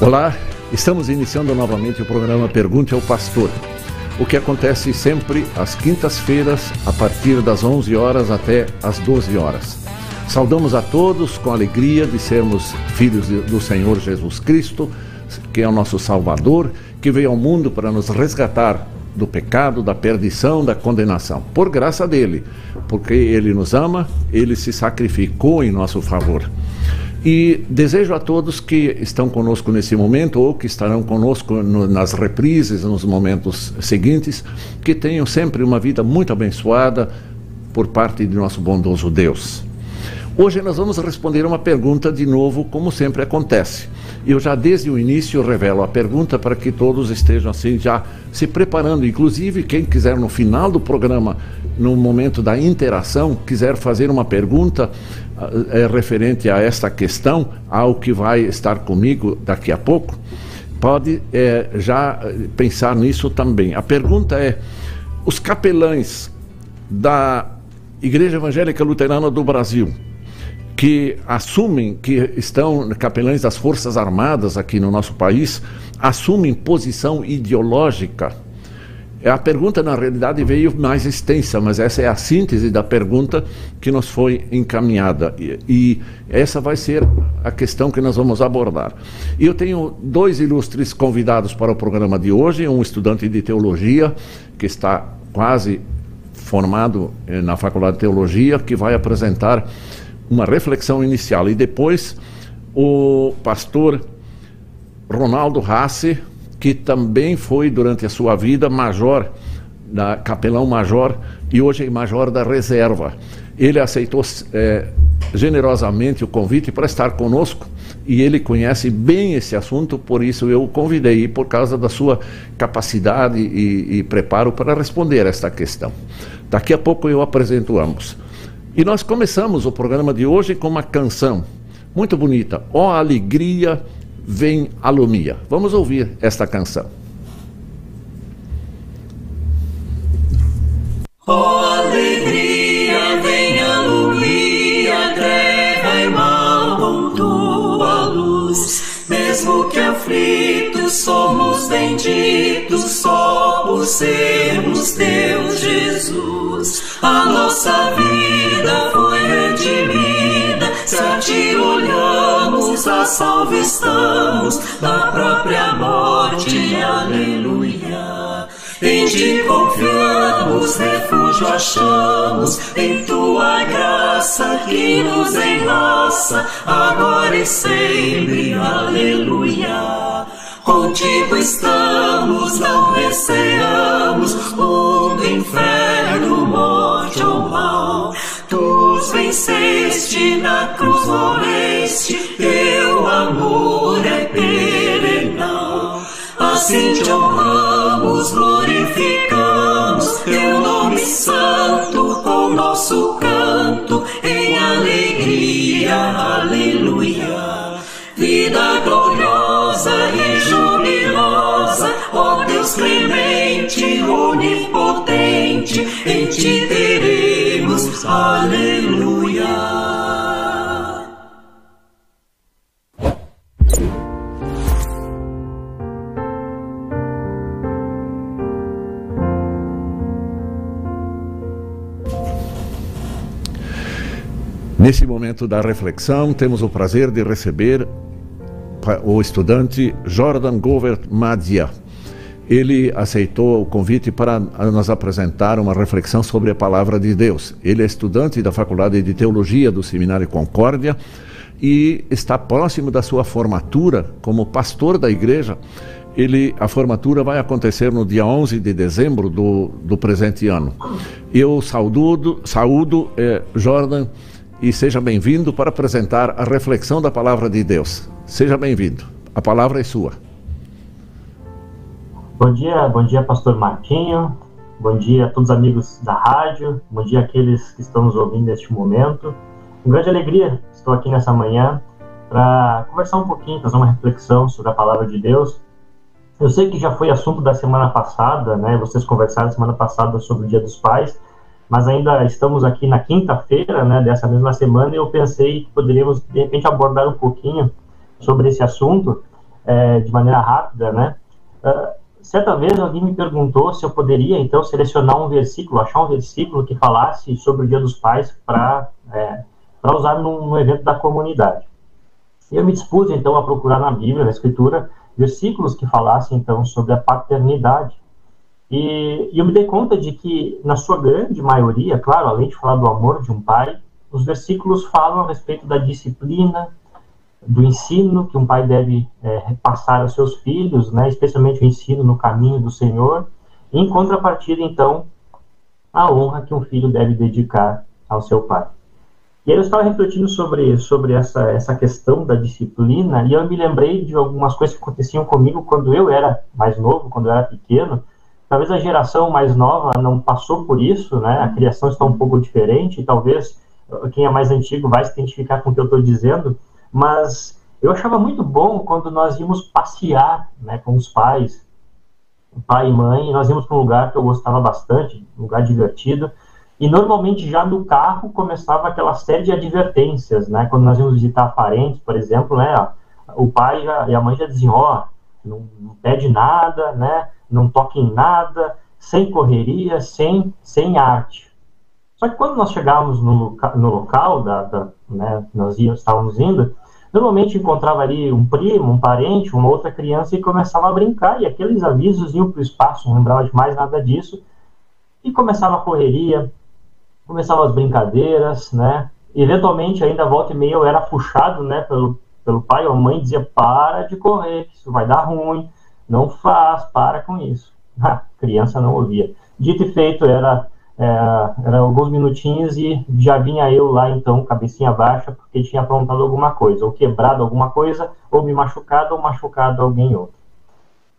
Olá, estamos iniciando novamente o programa Pergunte ao Pastor, o que acontece sempre às quintas-feiras, a partir das 11 horas até as 12 horas. Saudamos a todos com alegria de sermos filhos do Senhor Jesus Cristo, que é o nosso Salvador, que veio ao mundo para nos resgatar do pecado, da perdição, da condenação. Por graça dele, porque ele nos ama, ele se sacrificou em nosso favor. E desejo a todos que estão conosco nesse momento ou que estarão conosco no, nas reprises, nos momentos seguintes, que tenham sempre uma vida muito abençoada por parte de nosso bondoso Deus. Hoje nós vamos responder uma pergunta de novo, como sempre acontece. Eu já desde o início revelo a pergunta para que todos estejam assim já se preparando. Inclusive, quem quiser no final do programa, no momento da interação, quiser fazer uma pergunta, é, referente a esta questão, ao que vai estar comigo daqui a pouco, pode é, já pensar nisso também. A pergunta é: os capelães da Igreja Evangélica Luterana do Brasil, que assumem que estão capelães das Forças Armadas aqui no nosso país, assumem posição ideológica a pergunta, na realidade, veio mais extensa, mas essa é a síntese da pergunta que nos foi encaminhada. E, e, essa vai ser a questão que nós vamos abordar. Eu tenho dois ilustres convidados para o programa de hoje: um estudante de teologia, que está quase formado eh, na Faculdade de Teologia, que vai apresentar uma reflexão inicial, e depois o pastor Ronaldo Rassi que também foi durante a sua vida major, da capelão major e hoje é major da reserva. Ele aceitou é, generosamente o convite para estar conosco e ele conhece bem esse assunto, por isso eu o convidei, por causa da sua capacidade e, e preparo para responder esta questão. Daqui a pouco eu apresento ambos. E nós começamos o programa de hoje com uma canção muito bonita, Ó oh, Alegria vem a Lumia. Vamos ouvir esta canção. Oh, alegria, vem a Lumia, treva e mal com tua luz. Mesmo que aflitos somos benditos só por sermos Deus Jesus. A nossa vida foi redimida se a ti olhamos, a salvo estamos da própria morte. Aleluia. Em ti confiamos, refúgio achamos, em tua graça que nos enlaça, agora e sempre. Aleluia. Contigo estamos, não receamos, mundo, inferno, mal. Tu venceste, na cruz morreste, teu amor é perenal. Assim te honramos, glorificamos, teu nome santo com nosso canto, em alegria, aleluia. Vida gloriosa e jubilosa, ó Deus clemente, onipotente, em ti terei aleluia. Nesse momento da reflexão, temos o prazer de receber o estudante Jordan Govert Madia ele aceitou o convite para nos apresentar uma reflexão sobre a palavra de Deus. Ele é estudante da Faculdade de Teologia do Seminário Concórdia e está próximo da sua formatura como pastor da igreja. Ele, a formatura vai acontecer no dia 11 de dezembro do, do presente ano. Eu saúdo, saúdo eh, Jordan e seja bem-vindo para apresentar a reflexão da palavra de Deus. Seja bem-vindo. A palavra é sua. Bom dia, bom dia, Pastor Martinho. Bom dia a todos os amigos da rádio. Bom dia àqueles que estão nos ouvindo neste momento. Com grande alegria, estou aqui nessa manhã para conversar um pouquinho, fazer uma reflexão sobre a palavra de Deus. Eu sei que já foi assunto da semana passada, né? Vocês conversaram semana passada sobre o Dia dos Pais, mas ainda estamos aqui na quinta-feira, né, dessa mesma semana, e eu pensei que poderíamos de repente abordar um pouquinho sobre esse assunto é, de maneira rápida, né? Uh, certa vez alguém me perguntou se eu poderia, então, selecionar um versículo, achar um versículo que falasse sobre o Dia dos Pais para é, usar num, num evento da comunidade. E eu me dispus, então, a procurar na Bíblia, na Escritura, versículos que falassem, então, sobre a paternidade. E, e, eu me dei conta de que, na sua grande maioria, claro, além de falar do amor de um pai, os versículos falam a respeito da disciplina, do ensino que um pai deve é, passar aos seus filhos, né, especialmente o ensino no caminho do Senhor, e, em contrapartida, então, a honra que um filho deve dedicar ao seu pai. E aí eu estava refletindo sobre, sobre essa, essa questão da disciplina, e eu me lembrei de algumas coisas que aconteciam comigo quando eu era mais novo, quando eu era pequeno, Talvez a geração mais nova não passou por isso, né? A criação está um pouco diferente, talvez uh, quem é mais antigo vai se identificar com o que eu estou dizendo, mas eu achava muito bom quando nós íamos passear, né, com os pais, pai e mãe, e nós íamos para um lugar que eu gostava bastante, um lugar divertido, e normalmente já no carro começava aquela série de advertências, né? Quando nós íamos visitar parentes, por exemplo, né? O pai já, e a mãe já diziam, ó, oh, não, não pede nada, né? não toque em nada, sem correria, sem, sem arte. Só que quando nós chegávamos no, no local, da, da, né, nós estávamos indo, normalmente encontrava ali um primo, um parente, uma outra criança e começava a brincar, e aqueles avisos iam para o espaço, não lembrava de mais nada disso, e começava a correria, começavam as brincadeiras, né, eventualmente ainda volta e meia eu era puxado, né, pelo, pelo pai ou mãe, dizia, para de correr, isso vai dar ruim, não faz, para com isso. A criança não ouvia. Dito e feito, era, é, era alguns minutinhos e já vinha eu lá, então, cabecinha baixa, porque tinha aprontado alguma coisa, ou quebrado alguma coisa, ou me machucado, ou machucado alguém outro.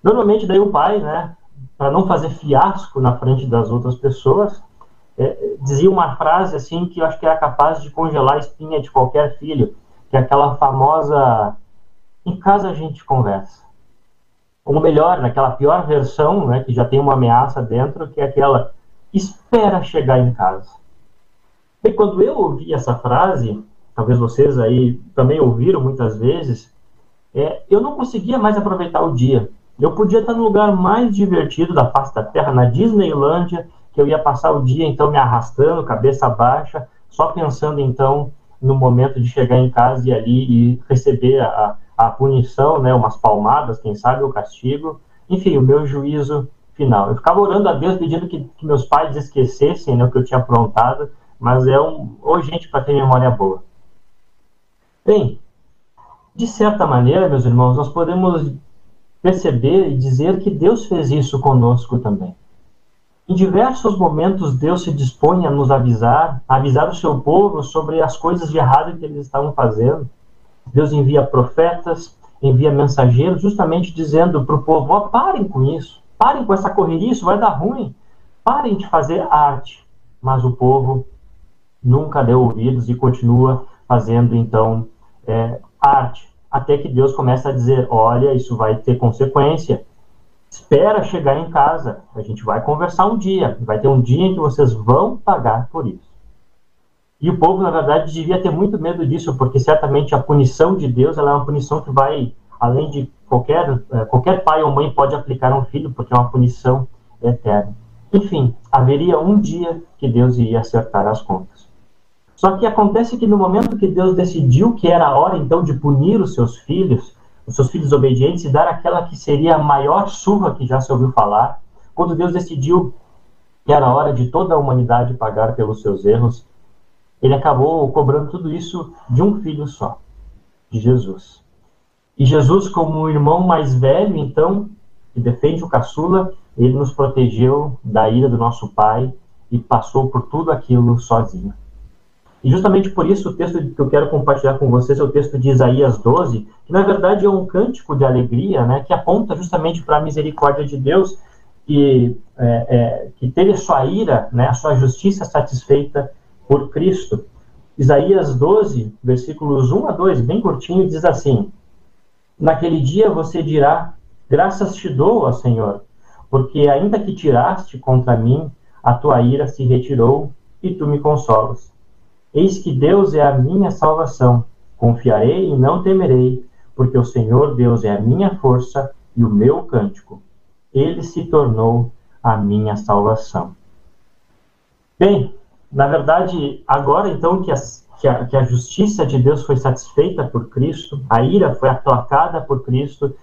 Normalmente, daí o pai, né, para não fazer fiasco na frente das outras pessoas, é, dizia uma frase assim que eu acho que era capaz de congelar a espinha de qualquer filho, que é aquela famosa: em casa a gente conversa ou melhor, naquela pior versão, né, que já tem uma ameaça dentro, que é aquela espera chegar em casa. E quando eu ouvi essa frase, talvez vocês aí também ouviram muitas vezes, é, eu não conseguia mais aproveitar o dia. Eu podia estar no lugar mais divertido da face da Terra, na Disneylândia, que eu ia passar o dia então me arrastando, cabeça baixa, só pensando então no momento de chegar em casa e ali e receber a, a punição, né, umas palmadas, quem sabe o castigo, enfim, o meu juízo final. Eu ficava orando a Deus pedindo que, que meus pais esquecessem né, o que eu tinha aprontado, mas é um, ou gente para ter memória boa. Bem, de certa maneira, meus irmãos, nós podemos perceber e dizer que Deus fez isso conosco também. Em diversos momentos, Deus se dispõe a nos avisar, a avisar o seu povo sobre as coisas de errado que eles estavam fazendo. Deus envia profetas, envia mensageiros, justamente dizendo para o povo: oh, parem com isso, parem com essa correria, isso vai dar ruim, parem de fazer arte. Mas o povo nunca deu ouvidos e continua fazendo então é, arte, até que Deus começa a dizer: olha, isso vai ter consequência. Espera chegar em casa, a gente vai conversar um dia, vai ter um dia em que vocês vão pagar por isso. E o povo, na verdade, devia ter muito medo disso, porque certamente a punição de Deus ela é uma punição que vai além de qualquer, eh, qualquer pai ou mãe pode aplicar a um filho, porque é uma punição eterna. Enfim, haveria um dia que Deus iria acertar as contas. Só que acontece que no momento que Deus decidiu que era a hora então de punir os seus filhos, os seus filhos obedientes, e dar aquela que seria a maior surra que já se ouviu falar, quando Deus decidiu que era a hora de toda a humanidade pagar pelos seus erros, ele acabou cobrando tudo isso de um filho só, de Jesus. E Jesus, como o irmão mais velho, então, que defende o caçula, ele nos protegeu da ira do nosso pai e passou por tudo aquilo sozinho. E justamente por isso o texto que eu quero compartilhar com vocês é o texto de Isaías 12, que na verdade é um cântico de alegria, né, que aponta justamente para a misericórdia de Deus, que, é, é, que teve a sua ira, né, a sua justiça satisfeita por Cristo. Isaías 12, versículos 1 a 2, bem curtinho, diz assim: Naquele dia você dirá: Graças te dou, ó Senhor, porque ainda que tiraste contra mim, a tua ira se retirou e tu me consolas. Eis que Deus é a minha salvação. Confiarei e não temerei, porque o Senhor Deus é a minha força e o meu cântico. Ele se tornou a minha salvação. Bem, na verdade, agora então que, as, que, a, que a justiça de Deus foi satisfeita por Cristo, a ira foi aplacada por Cristo,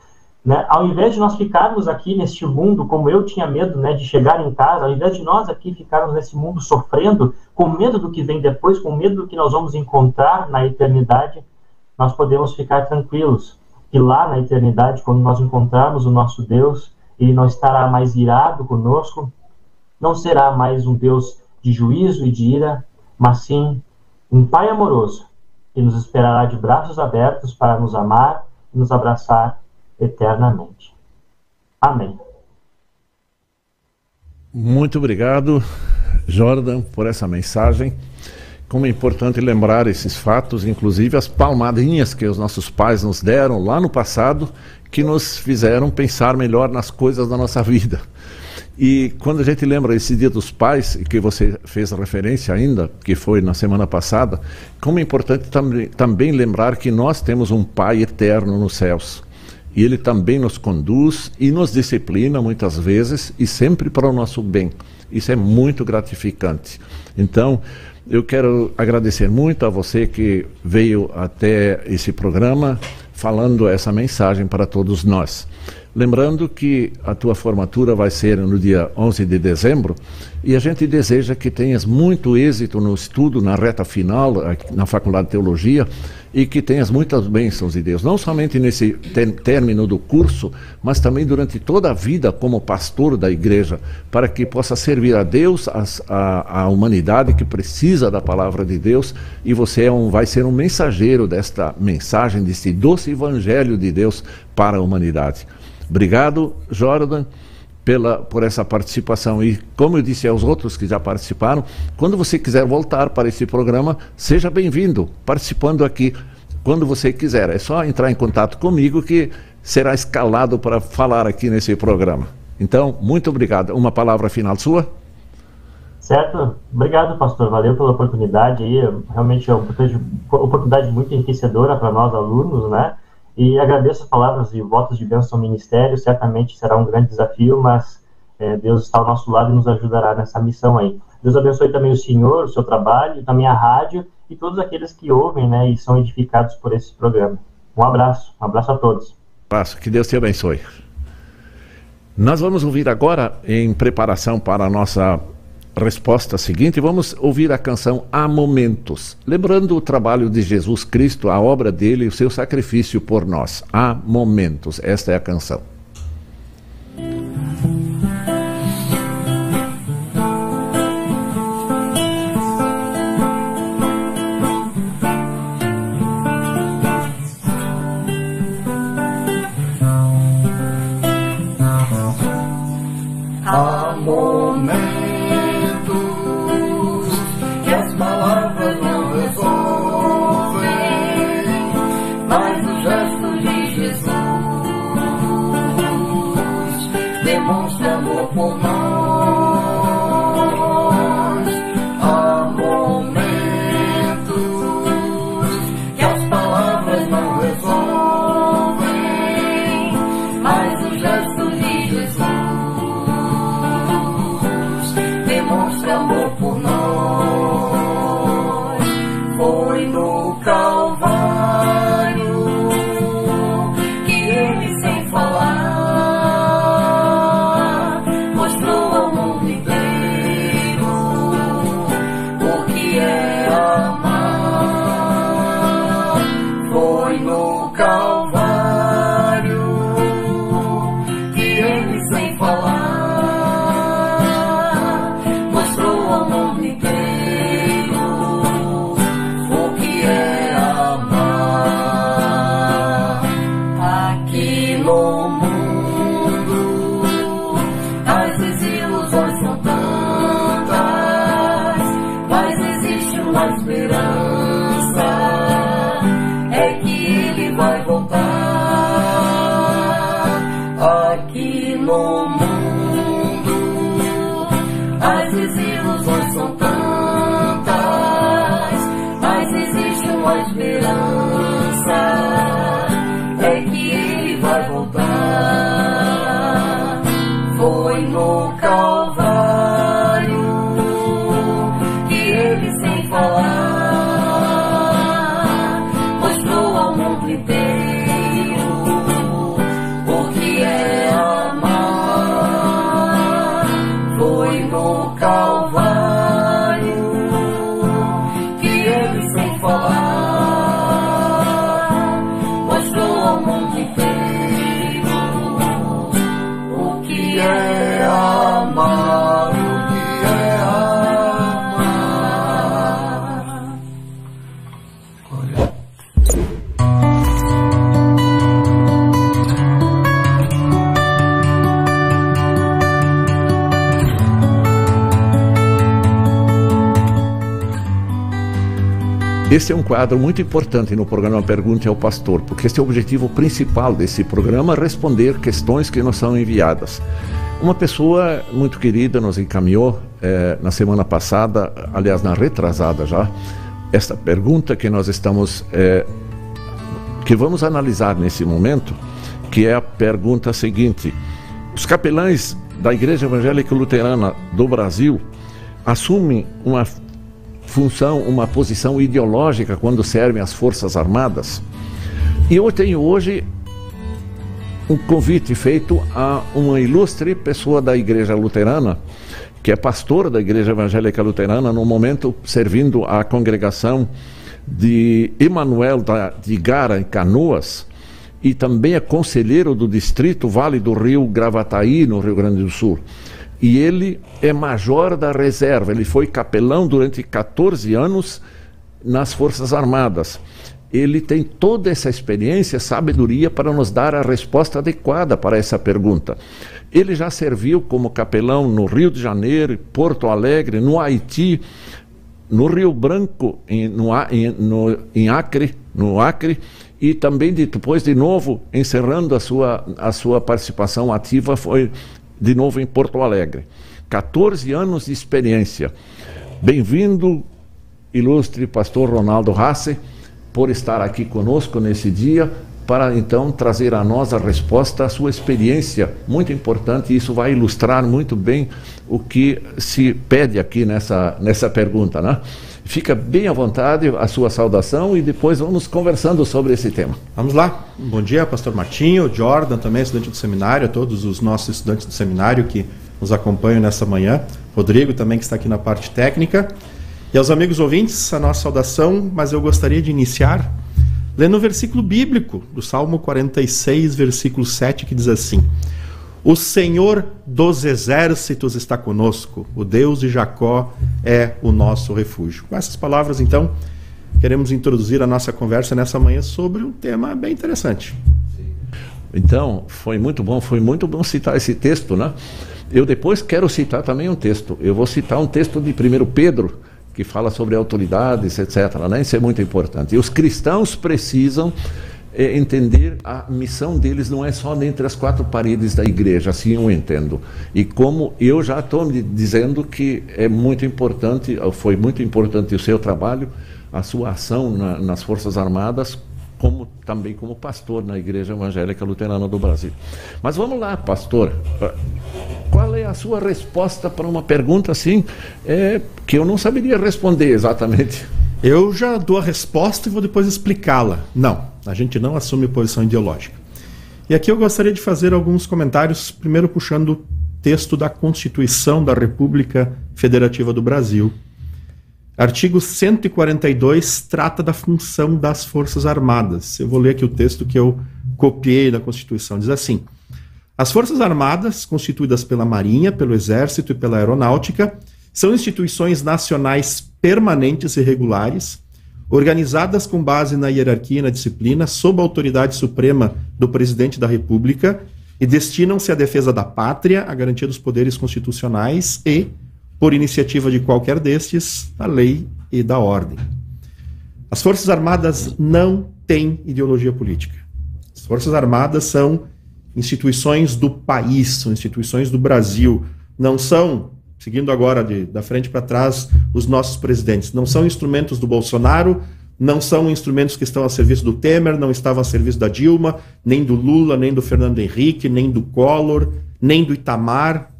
né? Ao invés de nós ficarmos aqui neste mundo, como eu tinha medo né, de chegar em casa, ao invés de nós aqui ficarmos nesse mundo sofrendo, com medo do que vem depois, com medo do que nós vamos encontrar na eternidade, nós podemos ficar tranquilos. Que lá na eternidade, quando nós encontrarmos o nosso Deus, ele não estará mais irado conosco, não será mais um Deus de juízo e de ira, mas sim um Pai amoroso que nos esperará de braços abertos para nos amar e nos abraçar eternamente. Amém. Muito obrigado, Jordan, por essa mensagem. Como é importante lembrar esses fatos, inclusive as palmadinhas que os nossos pais nos deram lá no passado, que nos fizeram pensar melhor nas coisas da nossa vida. E quando a gente lembra esse Dia dos Pais, que você fez referência ainda, que foi na semana passada, como é importante tam também lembrar que nós temos um Pai eterno nos céus. E Ele também nos conduz e nos disciplina muitas vezes e sempre para o nosso bem. Isso é muito gratificante. Então, eu quero agradecer muito a você que veio até esse programa falando essa mensagem para todos nós. Lembrando que a tua formatura vai ser no dia 11 de dezembro e a gente deseja que tenhas muito êxito no estudo, na reta final, na Faculdade de Teologia e que tenhas muitas bênçãos de Deus, não somente nesse término do curso, mas também durante toda a vida como pastor da igreja, para que possa servir a Deus, a, a humanidade que precisa da palavra de Deus e você é um, vai ser um mensageiro desta mensagem, deste doce evangelho de Deus para a humanidade. Obrigado, Jordan, pela, por essa participação. E, como eu disse aos outros que já participaram, quando você quiser voltar para esse programa, seja bem-vindo, participando aqui quando você quiser. É só entrar em contato comigo que será escalado para falar aqui nesse programa. Então, muito obrigado. Uma palavra final sua? Certo. Obrigado, pastor. Valeu pela oportunidade aí. Realmente é uma oportunidade muito enriquecedora para nós alunos, né? E agradeço as palavras e votos de bênção ao ministério. Certamente será um grande desafio, mas é, Deus está ao nosso lado e nos ajudará nessa missão aí. Deus abençoe também o senhor, o seu trabalho, também a rádio e todos aqueles que ouvem né, e são edificados por esse programa. Um abraço, um abraço a todos. Abraço, que Deus te abençoe. Nós vamos ouvir agora, em preparação para a nossa resposta seguinte, vamos ouvir a canção Há Momentos, lembrando o trabalho de Jesus Cristo, a obra dele, o seu sacrifício por nós. Há Momentos, esta é a canção. demonstra amor por nós. only friend. Esse é um quadro muito importante no programa Pergunte ao Pastor, porque esse é o objetivo principal desse programa, responder questões que nos são enviadas. Uma pessoa muito querida nos encaminhou eh, na semana passada, aliás, na retrasada já, esta pergunta que nós estamos, eh, que vamos analisar nesse momento, que é a pergunta seguinte: os capelães da Igreja Evangélica Luterana do Brasil assumem uma função, uma posição ideológica quando servem as Forças Armadas. E eu tenho hoje um convite feito a uma ilustre pessoa da Igreja Luterana, que é pastor da Igreja Evangélica Luterana, no momento servindo a congregação de Emanuel de Gara, em Canoas, e também é conselheiro do distrito Vale do Rio Gravataí, no Rio Grande do Sul e ele é major da reserva. Ele foi capelão durante 14 anos nas Forças Armadas. Ele tem toda essa experiência, sabedoria para nos dar a resposta adequada para essa pergunta. Ele já serviu como capelão no Rio de Janeiro, Porto Alegre, no Haiti, no Rio Branco, em, no, em, no, em Acre, no Acre, e também depois de novo encerrando a sua, a sua participação ativa foi de novo em Porto Alegre. 14 anos de experiência. Bem-vindo, ilustre pastor Ronaldo Hasse, por estar aqui conosco nesse dia, para então trazer a nós a resposta à sua experiência, muito importante, e isso vai ilustrar muito bem o que se pede aqui nessa, nessa pergunta, né? Fica bem à vontade a sua saudação e depois vamos conversando sobre esse tema. Vamos lá. Bom dia, pastor Martinho, Jordan também, estudante do seminário, a todos os nossos estudantes do seminário que nos acompanham nessa manhã. Rodrigo também que está aqui na parte técnica. E aos amigos ouvintes, a nossa saudação, mas eu gostaria de iniciar lendo o versículo bíblico do Salmo 46, versículo 7, que diz assim: o Senhor dos exércitos está conosco, o Deus de Jacó é o nosso refúgio. Com essas palavras, então, queremos introduzir a nossa conversa nessa manhã sobre um tema bem interessante. Então, foi muito bom, foi muito bom citar esse texto, né? Eu depois quero citar também um texto. Eu vou citar um texto de 1 Pedro, que fala sobre autoridades, etc. Né? Isso é muito importante. E os cristãos precisam é entender a missão deles não é só dentro das quatro paredes da igreja, assim eu entendo. E como eu já estou dizendo que é muito importante, foi muito importante o seu trabalho, a sua ação na, nas Forças Armadas, como também como pastor na Igreja Evangélica Luterana do Brasil. Mas vamos lá, pastor. Qual é a sua resposta para uma pergunta assim é, que eu não saberia responder exatamente? Eu já dou a resposta e vou depois explicá-la. Não, a gente não assume posição ideológica. E aqui eu gostaria de fazer alguns comentários, primeiro puxando o texto da Constituição da República Federativa do Brasil. Artigo 142 trata da função das Forças Armadas. Eu vou ler aqui o texto que eu copiei da Constituição. Diz assim: As Forças Armadas, constituídas pela Marinha, pelo Exército e pela Aeronáutica, são instituições nacionais permanentes e regulares, organizadas com base na hierarquia e na disciplina, sob a autoridade suprema do presidente da República, e destinam-se à defesa da pátria, à garantia dos poderes constitucionais e, por iniciativa de qualquer destes, da lei e da ordem. As Forças Armadas não têm ideologia política. As Forças Armadas são instituições do país, são instituições do Brasil, não são seguindo agora de, da frente para trás os nossos presidentes. Não são instrumentos do Bolsonaro, não são instrumentos que estão a serviço do Temer, não estavam a serviço da Dilma, nem do Lula, nem do Fernando Henrique, nem do Collor, nem do Itamar,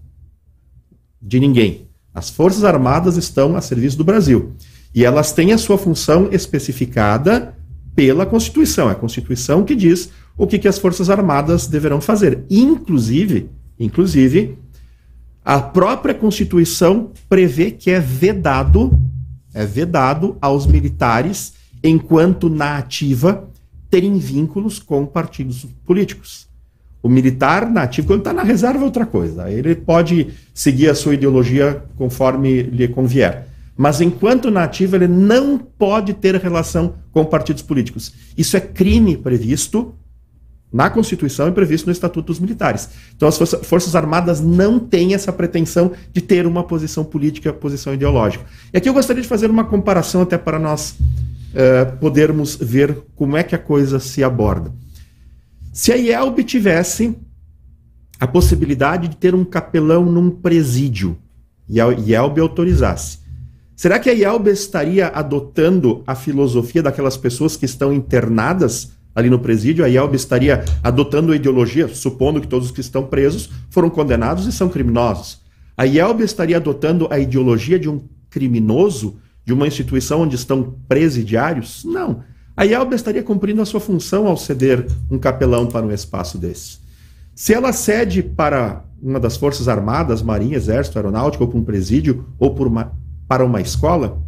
de ninguém. As Forças Armadas estão a serviço do Brasil. E elas têm a sua função especificada pela Constituição. É a Constituição que diz o que, que as Forças Armadas deverão fazer. Inclusive, inclusive, a própria Constituição prevê que é vedado, é vedado aos militares, enquanto na ativa, terem vínculos com partidos políticos. O militar na ativa, quando está na reserva, é outra coisa. Ele pode seguir a sua ideologia conforme lhe convier. Mas enquanto na ativa, ele não pode ter relação com partidos políticos. Isso é crime previsto na Constituição e previsto no Estatuto dos Militares. Então, as Forças Armadas não têm essa pretensão de ter uma posição política, posição ideológica. E aqui eu gostaria de fazer uma comparação até para nós uh, podermos ver como é que a coisa se aborda. Se a IELB tivesse a possibilidade de ter um capelão num presídio e a IELB autorizasse, será que a IELB estaria adotando a filosofia daquelas pessoas que estão internadas ali no presídio? A IELB estaria adotando a ideologia, supondo que todos os que estão presos foram condenados e são criminosos. A IELB estaria adotando a ideologia de um criminoso de uma instituição onde estão presidiários? Não. A IELB estaria cumprindo a sua função ao ceder um capelão para um espaço desse. Se ela cede para uma das Forças Armadas, Marinha, Exército, Aeronáutica, ou para um presídio, ou uma, para uma escola,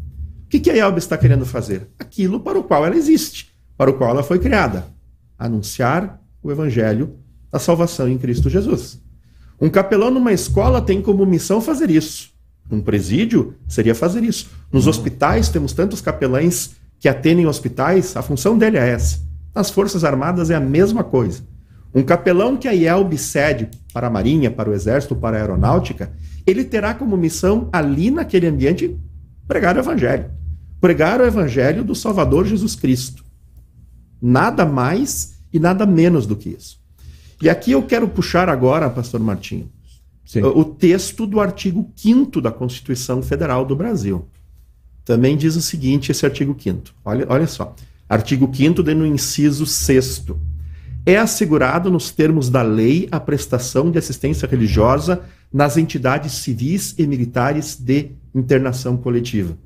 o que, que a IELB está querendo fazer? Aquilo para o qual ela existe, para o qual ela foi criada: anunciar o Evangelho da salvação em Cristo Jesus. Um capelão numa escola tem como missão fazer isso. Um presídio seria fazer isso. Nos uhum. hospitais temos tantos capelães que atendem hospitais, a função dele é essa. Nas Forças Armadas é a mesma coisa. Um capelão que a IELB cede para a Marinha, para o Exército, para a Aeronáutica, ele terá como missão ali naquele ambiente pregar o Evangelho. Pregar o Evangelho do Salvador Jesus Cristo. Nada mais e nada menos do que isso. E aqui eu quero puxar agora, pastor Martinho, Sim. o texto do artigo 5 da Constituição Federal do Brasil. Também diz o seguinte, esse artigo 5 olha, olha só. Artigo 5 no inciso 6 é assegurado nos termos da lei a prestação de assistência religiosa nas entidades civis e militares de internação coletiva.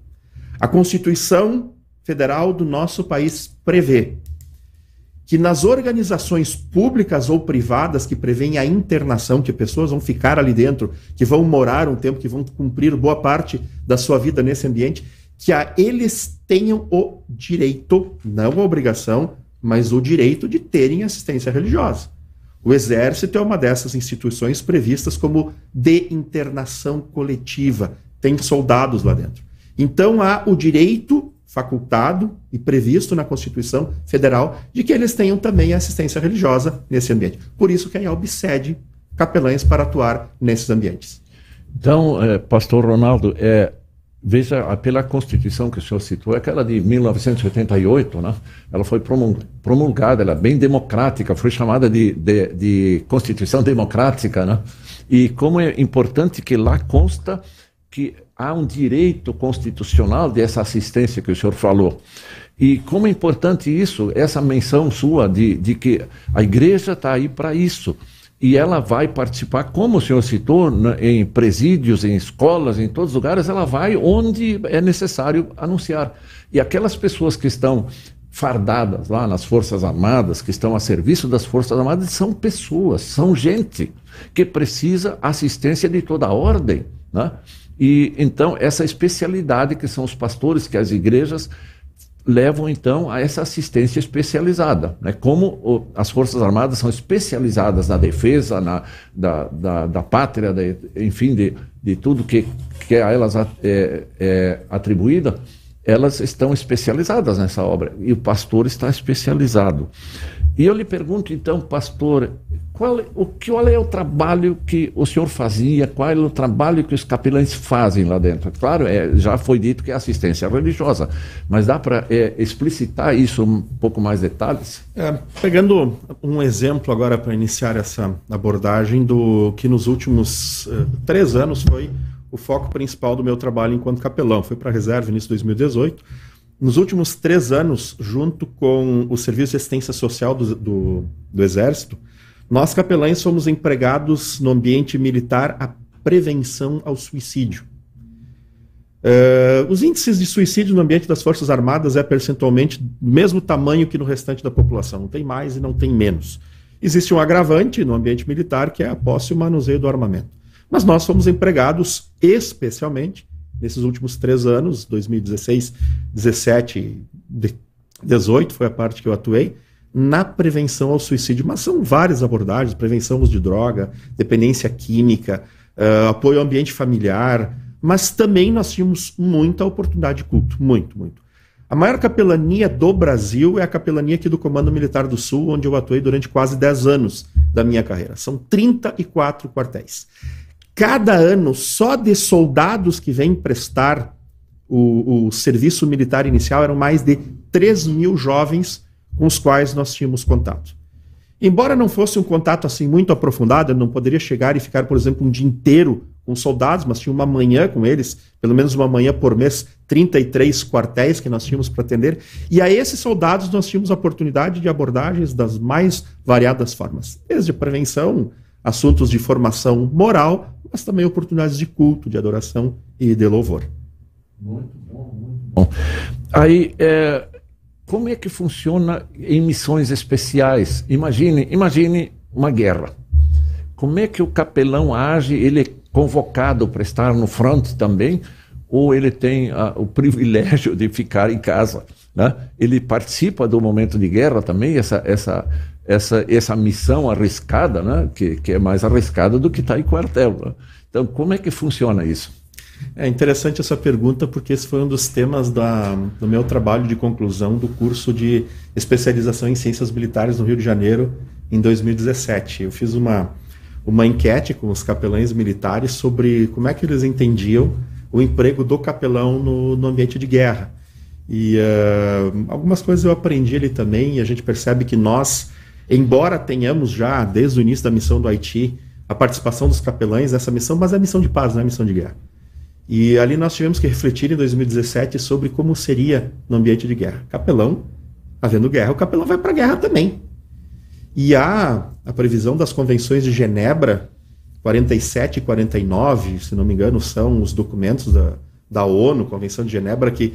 A Constituição Federal do nosso país prevê que nas organizações públicas ou privadas que prevêem a internação, que pessoas vão ficar ali dentro, que vão morar um tempo, que vão cumprir boa parte da sua vida nesse ambiente, que a, eles tenham o direito, não a obrigação, mas o direito de terem assistência religiosa. O Exército é uma dessas instituições previstas como de internação coletiva. Tem soldados lá dentro. Então há o direito facultado e previsto na Constituição Federal de que eles tenham também assistência religiosa nesse ambiente. Por isso que a IELB cede capelães para atuar nesses ambientes. Então, é, pastor Ronaldo, é, veja, pela Constituição que o senhor citou, aquela de 1988, né? ela foi promulgada, ela é bem democrática, foi chamada de, de, de Constituição Democrática, né? e como é importante que lá consta que há um direito constitucional dessa assistência que o senhor falou. E como é importante isso, essa menção sua de, de que a igreja está aí para isso. E ela vai participar, como o senhor citou, em presídios, em escolas, em todos os lugares, ela vai onde é necessário anunciar. E aquelas pessoas que estão fardadas lá nas Forças Armadas, que estão a serviço das Forças Armadas, são pessoas, são gente que precisa assistência de toda ordem. Né? E então essa especialidade que são os pastores, que as igrejas levam então a essa assistência especializada, né? Como o, as forças armadas são especializadas na defesa, na da, da, da pátria, enfim, de, de tudo que que a elas é, é atribuída, elas estão especializadas nessa obra e o pastor está especializado. E eu lhe pergunto então, pastor, qual, o, qual é o trabalho que o senhor fazia? Qual é o trabalho que os capelães fazem lá dentro? Claro, é, já foi dito que é assistência religiosa, mas dá para é, explicitar isso um pouco mais detalhes? É, pegando um exemplo agora para iniciar essa abordagem do que nos últimos uh, três anos foi o foco principal do meu trabalho enquanto capelão. Foi para a reserva início de 2018 nos últimos três anos, junto com o Serviço de Assistência Social do, do, do Exército, nós capelães fomos empregados no ambiente militar a prevenção ao suicídio. Uh, os índices de suicídio no ambiente das Forças Armadas é percentualmente do mesmo tamanho que no restante da população. Não tem mais e não tem menos. Existe um agravante no ambiente militar, que é a posse e o manuseio do armamento. Mas nós fomos empregados especialmente nesses últimos três anos, 2016, 17, 18 foi a parte que eu atuei, na prevenção ao suicídio. Mas são várias abordagens: prevenção de droga, dependência química, uh, apoio ao ambiente familiar. Mas também nós tínhamos muita oportunidade de culto, muito, muito. A maior capelania do Brasil é a capelania aqui do Comando Militar do Sul, onde eu atuei durante quase 10 anos da minha carreira. São 34 quartéis cada ano, só de soldados que vêm prestar o, o, serviço militar inicial, eram mais de 3 mil jovens com os quais nós tínhamos contato. Embora não fosse um contato assim muito aprofundado, eu não poderia chegar e ficar, por exemplo, um dia inteiro com soldados, mas tinha uma manhã com eles, pelo menos uma manhã por mês, 33 quartéis que nós tínhamos para atender. E a esses soldados nós tínhamos a oportunidade de abordagens das mais variadas formas, desde prevenção, assuntos de formação moral, mas também oportunidades de culto, de adoração e de louvor. Muito bom, muito bom. Aí, é, como é que funciona em missões especiais? Imagine, imagine uma guerra. Como é que o capelão age? Ele é convocado para estar no front também? Ou ele tem ah, o privilégio de ficar em casa? Né? Ele participa do momento de guerra também? Essa, essa, essa, essa missão arriscada, né? que, que é mais arriscada do que estar tá em quartel. Né? Então, como é que funciona isso? É interessante essa pergunta porque esse foi um dos temas da, do meu trabalho de conclusão do curso de especialização em ciências militares no Rio de Janeiro em 2017. Eu fiz uma, uma enquete com os capelães militares sobre como é que eles entendiam o emprego do capelão no, no ambiente de guerra. E uh, algumas coisas eu aprendi ali também, e a gente percebe que nós, embora tenhamos já, desde o início da missão do Haiti, a participação dos capelães nessa missão, mas é missão de paz, não é missão de guerra. E ali nós tivemos que refletir em 2017 sobre como seria no ambiente de guerra. Capelão, havendo guerra, o capelão vai para a guerra também. E há a previsão das convenções de Genebra, 47 e 49, se não me engano, são os documentos da, da ONU, Convenção de Genebra, que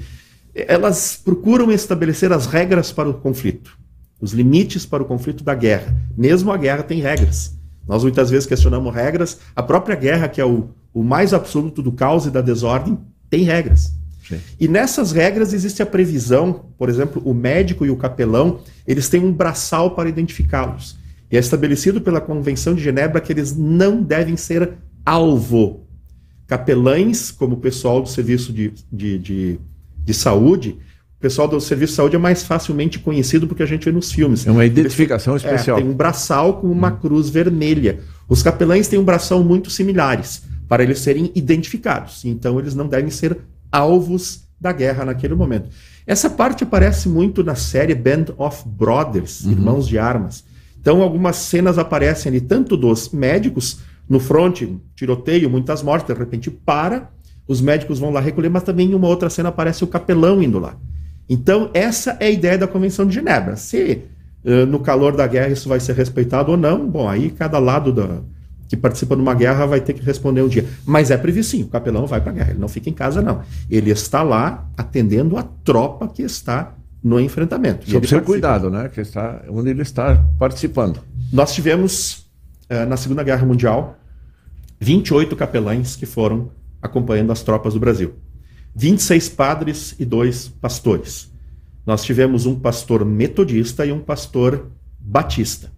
elas procuram estabelecer as regras para o conflito, os limites para o conflito da guerra. Mesmo a guerra tem regras. Nós muitas vezes questionamos regras. A própria guerra, que é o, o mais absoluto do caos e da desordem, tem regras. Sim. E nessas regras existe a previsão, por exemplo, o médico e o capelão, eles têm um braçal para identificá-los. E é estabelecido pela Convenção de Genebra que eles não devem ser alvo. Capelães, como o pessoal do serviço de, de, de, de saúde, o pessoal do serviço de saúde é mais facilmente conhecido porque a gente vê nos filmes. É uma identificação especial. É, tem um braçal com uma hum. cruz vermelha. Os capelães têm um braçal muito similares para eles serem identificados. Então eles não devem ser alvos da guerra naquele momento. Essa parte aparece muito na série Band of Brothers, uhum. Irmãos de Armas. Então algumas cenas aparecem ali tanto dos médicos no fronte, tiroteio, muitas mortes, de repente para, os médicos vão lá recolher, mas também em uma outra cena aparece o capelão indo lá. Então, essa é a ideia da Convenção de Genebra. Se uh, no calor da guerra isso vai ser respeitado ou não, bom, aí cada lado da, que participa de uma guerra vai ter que responder um dia. Mas é previsto sim, o capelão vai para a guerra, ele não fica em casa, não. Ele está lá atendendo a tropa que está no enfrentamento. Sob seu cuidado, né? Que está, onde ele está participando. Nós tivemos, uh, na Segunda Guerra Mundial, 28 capelães que foram acompanhando as tropas do Brasil. 26 padres e dois pastores. Nós tivemos um pastor metodista e um pastor batista.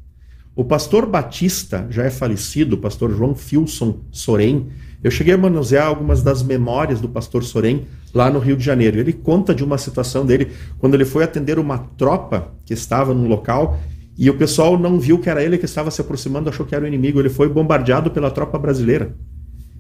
O pastor batista já é falecido, o pastor João Filson Sorém. Eu cheguei a manusear algumas das memórias do pastor Sorém lá no Rio de Janeiro. Ele conta de uma situação dele quando ele foi atender uma tropa que estava num local e o pessoal não viu que era ele que estava se aproximando, achou que era o inimigo. Ele foi bombardeado pela tropa brasileira.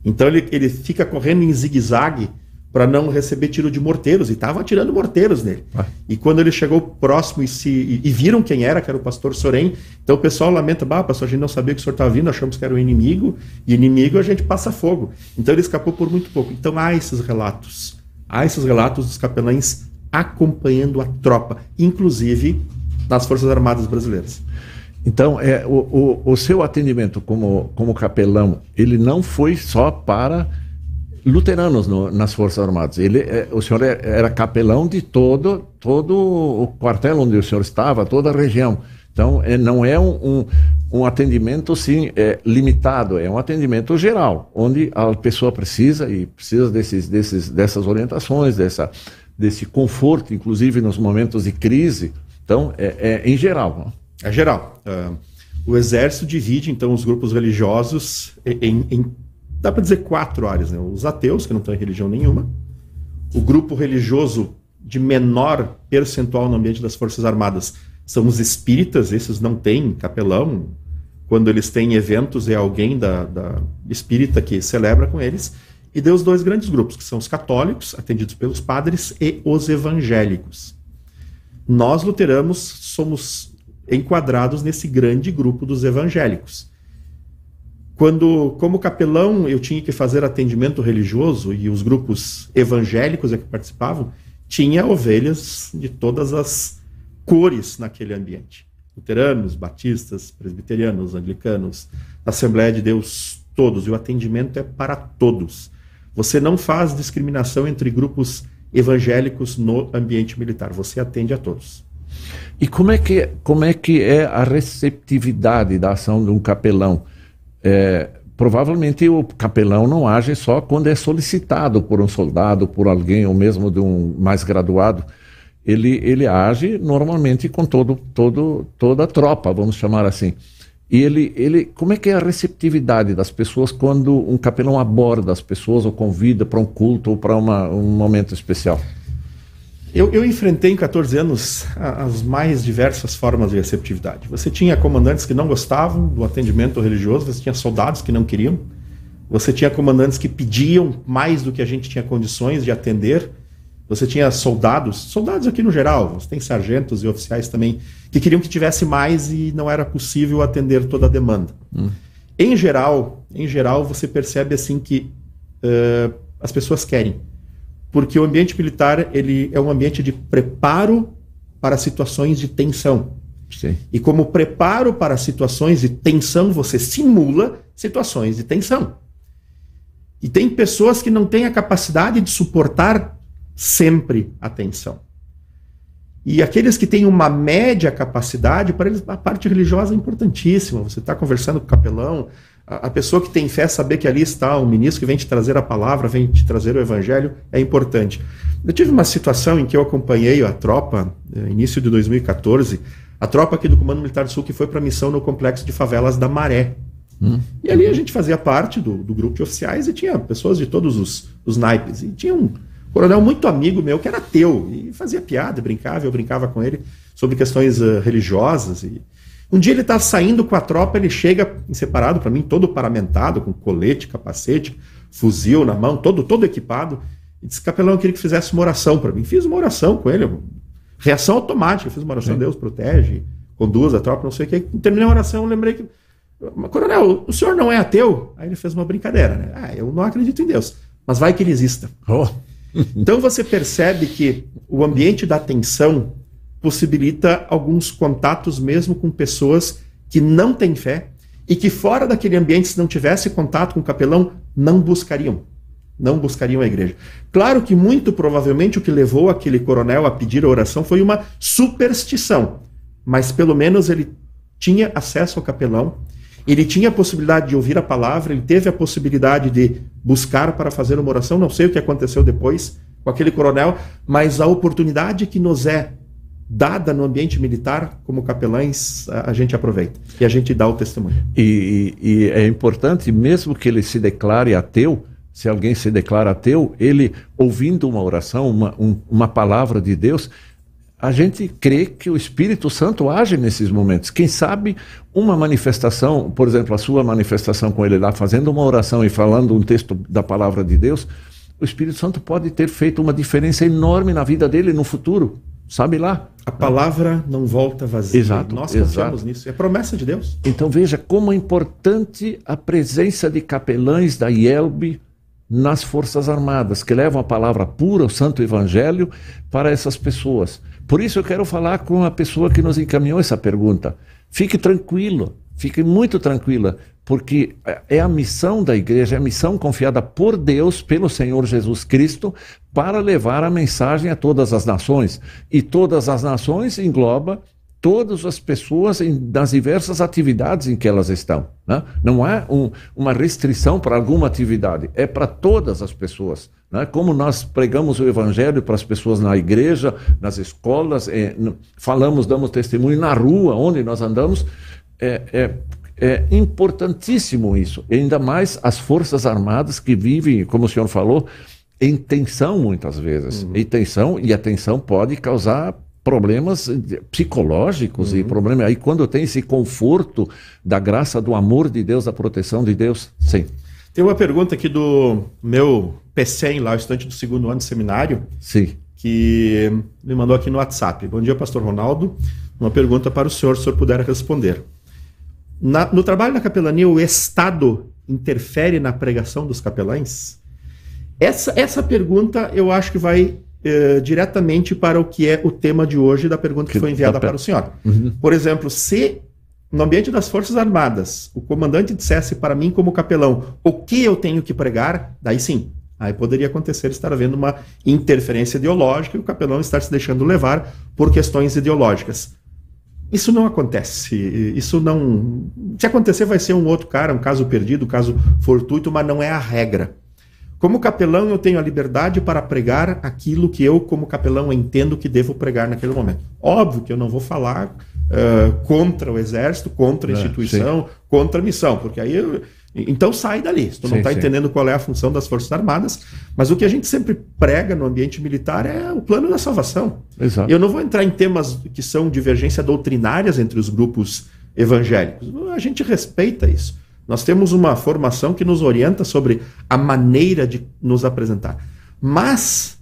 Então ele, ele fica correndo em zigue-zague para não receber tiro de morteiros, e estavam atirando morteiros nele. Ah. E quando ele chegou próximo e, se, e, e, viram quem era, que era o pastor Sorém, então o pessoal lamenta, bah, pastor, a gente não sabia que o senhor estava vindo, achamos que era o inimigo, e inimigo a gente passa fogo. Então ele escapou por muito pouco. Então há esses relatos, há esses relatos dos capelães acompanhando a tropa, inclusive nas Forças Armadas Brasileiras. Então, é, o, o, o seu atendimento como, como capelão, ele não foi só para luteranos no, nas Forças Armadas. Ele, é, o senhor é, era capelão de todo, todo o quartel onde o senhor estava, toda a região. Então, é, não é um, um, um atendimento sim, é, limitado, é um atendimento geral, onde a pessoa precisa e precisa desses, desses, dessas orientações, dessa, desse conforto, inclusive nos momentos de crise. Então, é, é em geral. É geral. Uh, o Exército divide, então, os grupos religiosos em, em dá para dizer quatro áreas, né? Os ateus, que não têm religião nenhuma, o grupo religioso de menor percentual no ambiente das Forças Armadas são os espíritas, esses não têm capelão. Quando eles têm eventos, é alguém da, da espírita que celebra com eles. E deu os dois grandes grupos, que são os católicos, atendidos pelos padres, e os evangélicos. Nós, luteranos, somos enquadrados nesse grande grupo dos evangélicos. Quando, como capelão, eu tinha que fazer atendimento religioso e os grupos evangélicos é que participavam, tinha ovelhas de todas as cores naquele ambiente. Luteranos, batistas, presbiterianos, anglicanos, Assembleia de Deus, todos. E o atendimento é para todos. Você não faz discriminação entre grupos evangélicos no ambiente militar. Você atende a todos. E como é que, como é, que é a receptividade da ação de um capelão? É, provavelmente o capelão não age só quando é solicitado por um soldado, por alguém, ou mesmo de um mais graduado. Ele, ele age normalmente com todo, todo, toda a tropa, vamos chamar assim. E ele, ele, como é que é a receptividade das pessoas quando um capelão aborda as pessoas ou convida para um culto ou para um momento especial? Eu, eu, enfrentei em 14 anos as mais diversas formas de receptividade. Você tinha comandantes que não gostavam do atendimento religioso, você tinha soldados que não queriam, você tinha comandantes que pediam mais do que a gente tinha condições de atender, você tinha soldados, soldados aqui no geral, você tem sargentos e oficiais também, que queriam que tivesse mais e não era possível atender toda a demanda. Hum. Em geral, em geral, você percebe assim que uh, as pessoas querem porque o ambiente militar ele é um ambiente de preparo para situações de tensão. Sim. E como preparo para situações de tensão, você simula situações de tensão. E tem pessoas que não têm a capacidade de suportar sempre a tensão. E aqueles que têm uma média capacidade, para eles a parte religiosa é importantíssima. Você está conversando com o capelão, a pessoa que tem fé saber que ali está o ministro que vem te trazer a palavra, vem te trazer o evangelho, é importante. Eu tive uma situação em que eu acompanhei a tropa, eh, início de 2014, a tropa aqui do Comando Militar do Sul que foi para a missão no complexo de favelas da Maré. Hum. E ali a gente fazia parte do, do, grupo de oficiais e tinha pessoas de todos os, os naipes. E tinha um coronel muito amigo meu que era ateu e fazia piada, brincava, eu brincava com ele sobre questões uh, religiosas. E, um dia ele está saindo com a tropa, ele chega em separado para mim, todo paramentado, com colete, capacete, fuzil na mão, todo todo equipado. E disse: Capelão, eu queria que fizesse uma oração para mim. Fiz uma oração com ele, reação automática. Fiz uma oração: Sim. Deus protege, conduz a tropa, não sei o que. Terminei a oração, lembrei que. Coronel, o senhor não é ateu? Aí ele fez uma brincadeira, né? Ah, eu não acredito em Deus, mas vai que ele exista. Oh. Então você percebe que o ambiente da tensão possibilita alguns contatos mesmo com pessoas que não têm fé e que fora daquele ambiente, se não tivesse contato com o capelão, não buscariam. Não buscariam a igreja. Claro que muito provavelmente o que levou aquele coronel a pedir a oração foi uma superstição, mas pelo menos ele tinha acesso ao capelão, ele tinha a possibilidade de ouvir a palavra, ele teve a possibilidade de buscar para fazer uma oração. Não sei o que aconteceu depois com aquele coronel, mas a oportunidade que nos é dada no ambiente militar, como capelães, a, gente aproveita e a gente dá o testemunho. E, e, e, é importante, mesmo que ele se declare ateu, se alguém se declara ateu, ele ouvindo uma oração, uma, um, uma palavra de Deus, a gente crê que o Espírito Santo age nesses momentos. Quem sabe uma manifestação, por exemplo, a sua manifestação com ele lá, fazendo uma oração e falando um texto da palavra de Deus, o Espírito Santo pode ter feito uma diferença enorme na vida dele no futuro. Sabe lá? A palavra não volta vazia. Exato. Nós confiamos nisso. É promessa de Deus. Então veja como é importante a presença de capelães da IELB nas Forças Armadas, que levam a palavra pura, o Santo Evangelho, para essas pessoas. Por isso eu quero falar com a pessoa que nos encaminhou essa pergunta. Fique tranquilo, fique muito tranquila porque é a missão da igreja, é a missão confiada por Deus, pelo Senhor Jesus Cristo, para levar a mensagem a todas as nações. E todas as nações engloba todas as pessoas das diversas atividades em que elas estão. Né? Não há um, uma restrição para alguma atividade, é para todas as pessoas. Né? Como nós pregamos o Evangelho para as pessoas na igreja, nas escolas, é, falamos, damos testemunho na rua, onde nós andamos, é, é é importantíssimo isso, ainda mais as Forças Armadas que vivem, como o senhor falou, em tensão muitas vezes. Uhum. Em tensão, e a tensão pode causar problemas psicológicos uhum. e problemas. Aí quando tem esse conforto da graça, do amor de Deus, da proteção de Deus, sim. Tem uma pergunta aqui do meu PCM lá, o estudante do segundo ano de seminário. Sim que me mandou aqui no WhatsApp. Bom dia, pastor Ronaldo. Uma pergunta para o senhor, se o senhor puder responder. Na, no trabalho da capelania, o Estado interfere na pregação dos capelães? Essa, essa pergunta eu acho que vai eh, diretamente para o que é o tema de hoje da pergunta que foi enviada para o senhor. Uhum. Por exemplo, se no ambiente das Forças Armadas o comandante dissesse para mim, como capelão, o que eu tenho que pregar, daí sim, Aí poderia acontecer estar havendo uma interferência ideológica e o capelão estar se deixando levar por questões ideológicas. Isso não acontece. Isso não. Se acontecer, vai ser um outro cara, um caso perdido, um caso fortuito, mas não é a regra. Como capelão, eu tenho a liberdade para pregar aquilo que eu, como capelão, entendo que devo pregar naquele momento. Óbvio que eu não vou falar uh, contra o exército, contra a é, instituição, é, contra a missão, porque aí eu, então sai dali. Se tu não está entendendo qual é a função das Forças Armadas, mas o que a gente sempre prega no ambiente militar é o plano da salvação. Exato. Eu não vou entrar em temas que são divergência doutrinárias entre os grupos evangélicos. A gente respeita isso. Nós temos uma formação que nos orienta sobre a maneira de nos apresentar. Mas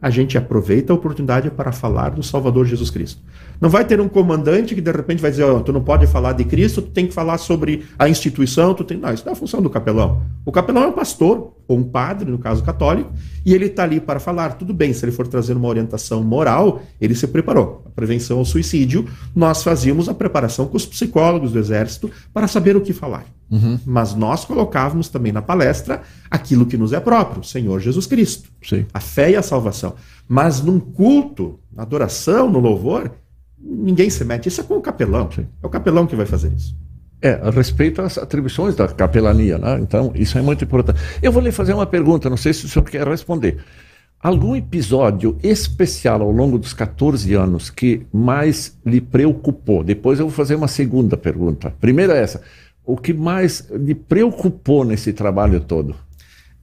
a gente aproveita a oportunidade para falar do Salvador Jesus Cristo. Não vai ter um comandante que de repente vai dizer, oh, tu não pode falar de Cristo, tu tem que falar sobre a instituição, tu tem. Não, isso não é a função do capelão. O capelão é um pastor, ou um padre, no caso católico, e ele está ali para falar. Tudo bem, se ele for trazer uma orientação moral, ele se preparou. A prevenção ao suicídio, nós fazíamos a preparação com os psicólogos do Exército para saber o que falar. Uhum. Mas nós colocávamos também na palestra aquilo que nos é próprio, o Senhor Jesus Cristo. Sim. A fé e a salvação. Mas num culto, na adoração, no louvor, ninguém se mete. Isso é com o capelão. É o capelão que vai fazer isso. É, respeito às atribuições da capelania, né? Então, isso é muito importante. Eu vou lhe fazer uma pergunta, não sei se o senhor quer responder. Algum episódio especial ao longo dos 14 anos que mais lhe preocupou? Depois eu vou fazer uma segunda pergunta. Primeira é essa. O que mais lhe preocupou nesse trabalho todo?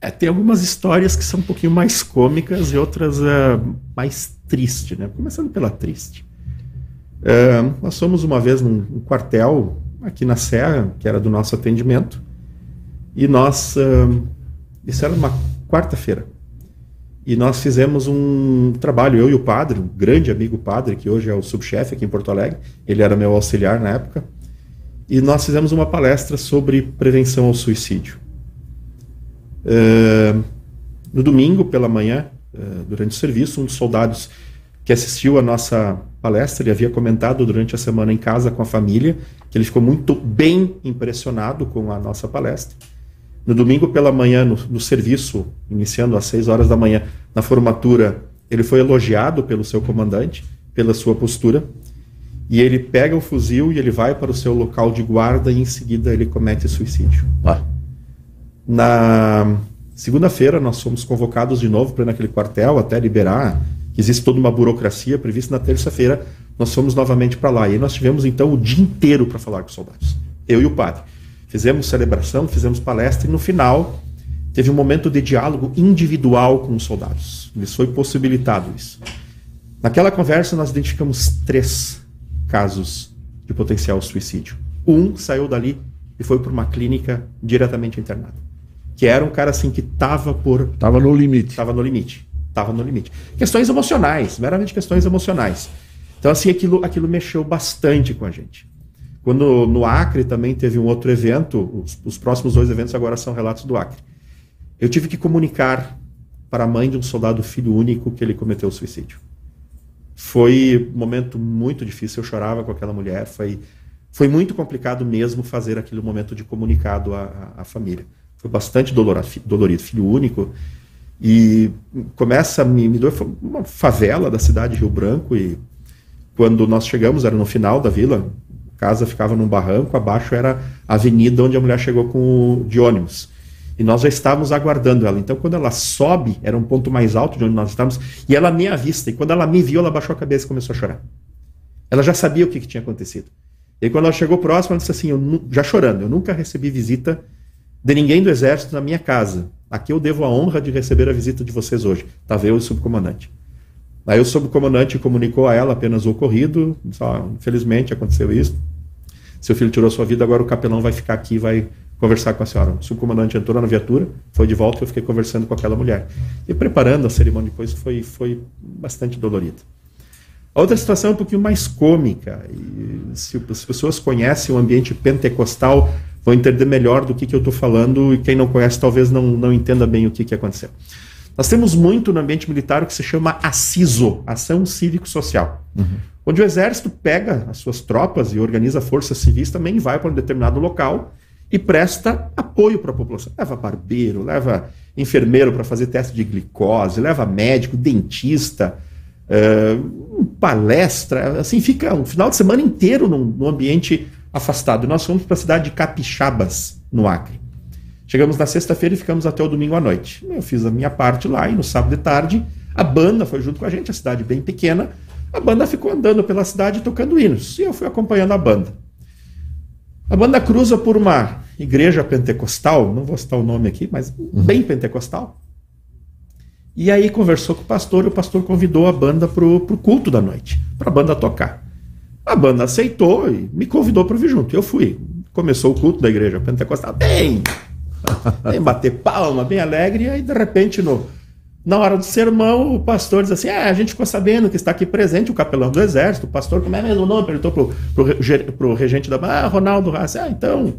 É, tem algumas histórias que são um pouquinho mais cômicas e outras uh, mais tristes, né? Começando pela triste. Uh, nós fomos uma vez num, num, quartel aqui na Serra, que era do nosso atendimento, e nós. Isso era uma quarta-feira. E nós fizemos um trabalho, eu e o padre, um grande amigo padre, que hoje é o subchefe aqui em Porto Alegre, ele era meu auxiliar na época, e nós fizemos uma palestra sobre prevenção ao suicídio. Uh, no domingo, pela manhã, uh, durante o serviço, um dos soldados que assistiu a nossa palestra, ele havia comentado durante a semana em casa com a família que ele ficou muito bem impressionado com a nossa palestra. No domingo pela manhã, no, no serviço, iniciando às 6 horas da manhã, na formatura, ele foi elogiado pelo seu comandante, pela sua postura, e ele pega o fuzil e ele vai para o seu local de guarda e em seguida ele comete suicídio. Ah. Na segunda-feira nós fomos convocados de novo para naquele quartel até liberar que existe toda uma burocracia prevista na terça-feira, nós fomos novamente para lá. E nós tivemos então o dia inteiro para falar com os soldados. Eu e o padre. Fizemos celebração, fizemos palestra e no final teve um momento de diálogo individual com os soldados. Lhes foi possibilitado isso. Naquela conversa nós identificamos três casos de potencial suicídio. Um saiu dali e foi para uma clínica diretamente internado. Que era um cara assim que estava por. Estava no limite. Estava no limite estava no limite. Questões emocionais, meramente questões emocionais. Então, assim, aquilo, aquilo mexeu bastante com a gente. Quando no Acre também teve um outro evento, os, os próximos dois eventos agora são relatos do Acre. Eu tive que comunicar para a mãe de um soldado filho único que ele cometeu suicídio. Foi um momento muito difícil, eu chorava com aquela mulher, foi, foi muito complicado mesmo fazer aquele momento de comunicado à, à família. Foi bastante dolorido, filho único, e começa a me, me doer uma favela da cidade de Rio Branco e quando nós chegamos era no final da vila, a casa ficava num barranco, abaixo era a avenida onde a mulher chegou com de ônibus. E nós já estávamos aguardando ela. Então, quando ela sobe, era um ponto mais alto de onde nós estávamos, e ela me avista. E quando ela me viu, ela baixou a cabeça e começou a chorar. Ela já sabia o que, que tinha acontecido. E quando ela chegou próximo, ela disse assim, eu, já chorando, eu nunca recebi visita de ninguém do exército na minha casa. Aqui eu devo a honra de receber a visita de vocês hoje. Estava eu e o subcomandante. Aí o subcomandante comunicou a ela apenas o ocorrido. Infelizmente aconteceu isso. Seu filho tirou sua vida, agora o capelão vai ficar aqui e vai conversar com a senhora. O subcomandante entrou na viatura, foi de volta e eu fiquei conversando com aquela mulher. E preparando a cerimônia depois foi, foi bastante dolorido. A outra situação é um pouquinho mais cômica. E se as pessoas conhecem o ambiente pentecostal, vão entender melhor do que, que eu estou falando, e quem não conhece talvez não, não entenda bem o que, que aconteceu. Nós temos muito no ambiente militar o que se chama ACISO, Ação Cívico-Social. Uhum. Onde o exército pega as suas tropas e organiza forças civis, também vai para um determinado local e presta apoio para a população. Leva barbeiro, leva enfermeiro para fazer teste de glicose, leva médico, dentista, uh, palestra, assim, fica um final de semana inteiro num, num ambiente afastado. Nós fomos para a cidade de Capixabas, no Acre. Chegamos na sexta-feira e ficamos até o domingo à noite. Eu fiz a minha parte lá e no sábado de tarde a banda foi junto com a gente, a cidade bem pequena. A banda ficou andando pela cidade tocando hinos e eu fui acompanhando a banda. A banda cruza por uma igreja pentecostal, não vou citar o nome aqui, mas uhum. bem pentecostal. E aí conversou com o pastor e o pastor convidou a banda para o culto da noite, para a banda tocar. A banda aceitou e me convidou para vir junto. Eu fui. Começou o culto da igreja pentecostal, bem Vem bater palma, bem alegre, e aí de repente, no, na hora do sermão, o pastor diz assim: ah, a gente ficou sabendo que está aqui presente o capelão do exército, o pastor, como é mesmo o nome? Perguntou pro, pro, pro regente da ah, Ronaldo Haas. Ah, então,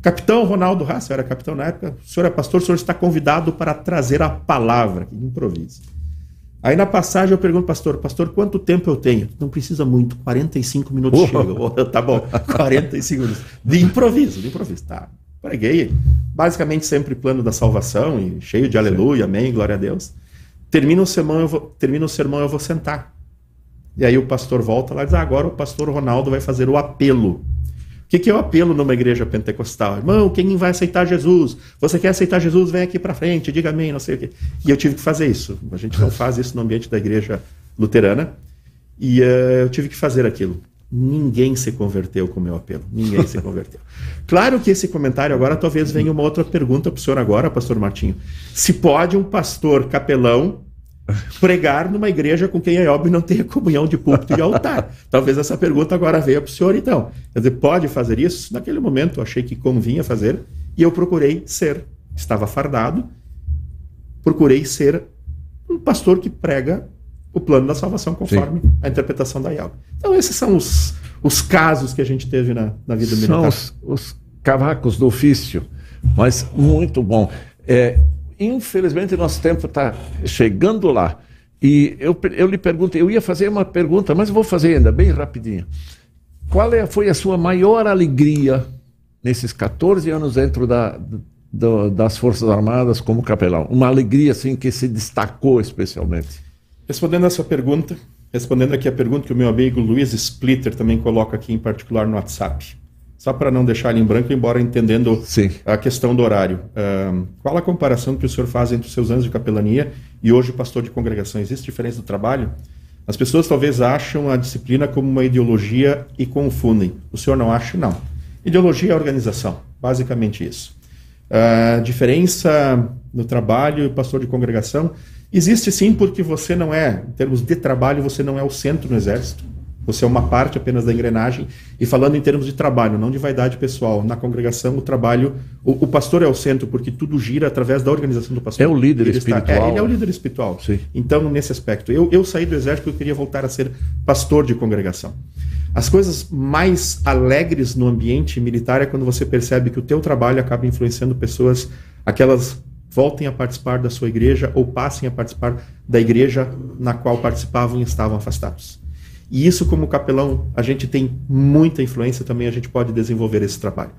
capitão Ronaldo eu era capitão na época, o senhor é pastor, o senhor está convidado para trazer a palavra, que improviso. Aí na passagem eu pergunto, pastor, pastor, quanto tempo eu tenho? Não precisa muito, 45 minutos chega. tá bom, 45 minutos. De improviso, de improviso, tá preguei basicamente sempre plano da salvação e cheio de aleluia, amém, glória a Deus. Termina o sermão, eu vou, termina o sermão, eu vou sentar. E aí o pastor volta lá e diz: ah, agora o pastor Ronaldo vai fazer o apelo. O que, que é o apelo numa igreja pentecostal? Irmão, quem vai aceitar Jesus? Você quer aceitar Jesus? Vem aqui para frente, diga amém, não sei o quê. E eu tive que fazer isso. A gente não faz isso no ambiente da igreja luterana. E uh, eu tive que fazer aquilo. Ninguém se converteu com o meu apelo. Ninguém se converteu. Claro que esse comentário agora talvez venha uma outra pergunta para o senhor agora, pastor Martinho. Se pode um pastor capelão pregar numa igreja com quem é óbvio não tenha comunhão de púlpito e altar? Talvez essa pergunta agora venha para o senhor então. Quer dizer, pode fazer isso? Naquele momento eu achei que convinha fazer e eu procurei ser. Estava fardado, procurei ser um pastor que prega o plano da salvação conforme Sim. a interpretação da IAL. Então, esses são os, os casos que a gente teve na, na vida são militar. São os, os cavacos do ofício, mas muito bom. É, infelizmente, nosso tempo está chegando lá. E eu, eu lhe pergunto, eu ia fazer uma pergunta, mas vou fazer ainda bem rapidinho. Qual é, foi a sua maior alegria nesses 14 anos dentro da, do, das Forças Armadas como capelão? Uma alegria assim que se destacou especialmente? Respondendo a sua pergunta, respondendo aqui a pergunta que o meu amigo Luiz Splitter também coloca aqui em particular no WhatsApp. Só para não deixar ele em branco, embora entendendo Sim. a questão do horário. Qual a comparação que o senhor faz entre os seus anos de capelania e hoje pastor de congregação? Existe diferença do trabalho? As pessoas talvez acham a disciplina como uma ideologia e confundem. O senhor não acha? Não. Ideologia é organização, basicamente isso. Uh, diferença no trabalho e pastor de congregação Existe sim, porque você não é, em termos de trabalho, você não é o centro no exército. Você é uma parte apenas da engrenagem. E falando em termos de trabalho, não de vaidade pessoal, na congregação o trabalho, o, o pastor é o centro, porque tudo gira através da organização do pastor. É o líder ele espiritual. Está, é, ele é o líder espiritual. Sim. Então, nesse aspecto, eu, eu saí do exército eu queria voltar a ser pastor de congregação. As coisas mais alegres no ambiente militar é quando você percebe que o teu trabalho acaba influenciando pessoas, aquelas voltem a participar da sua igreja ou passem a participar da igreja na qual participavam e estavam afastados. E isso, como capelão, a gente tem muita influência também, a gente pode desenvolver esse trabalho.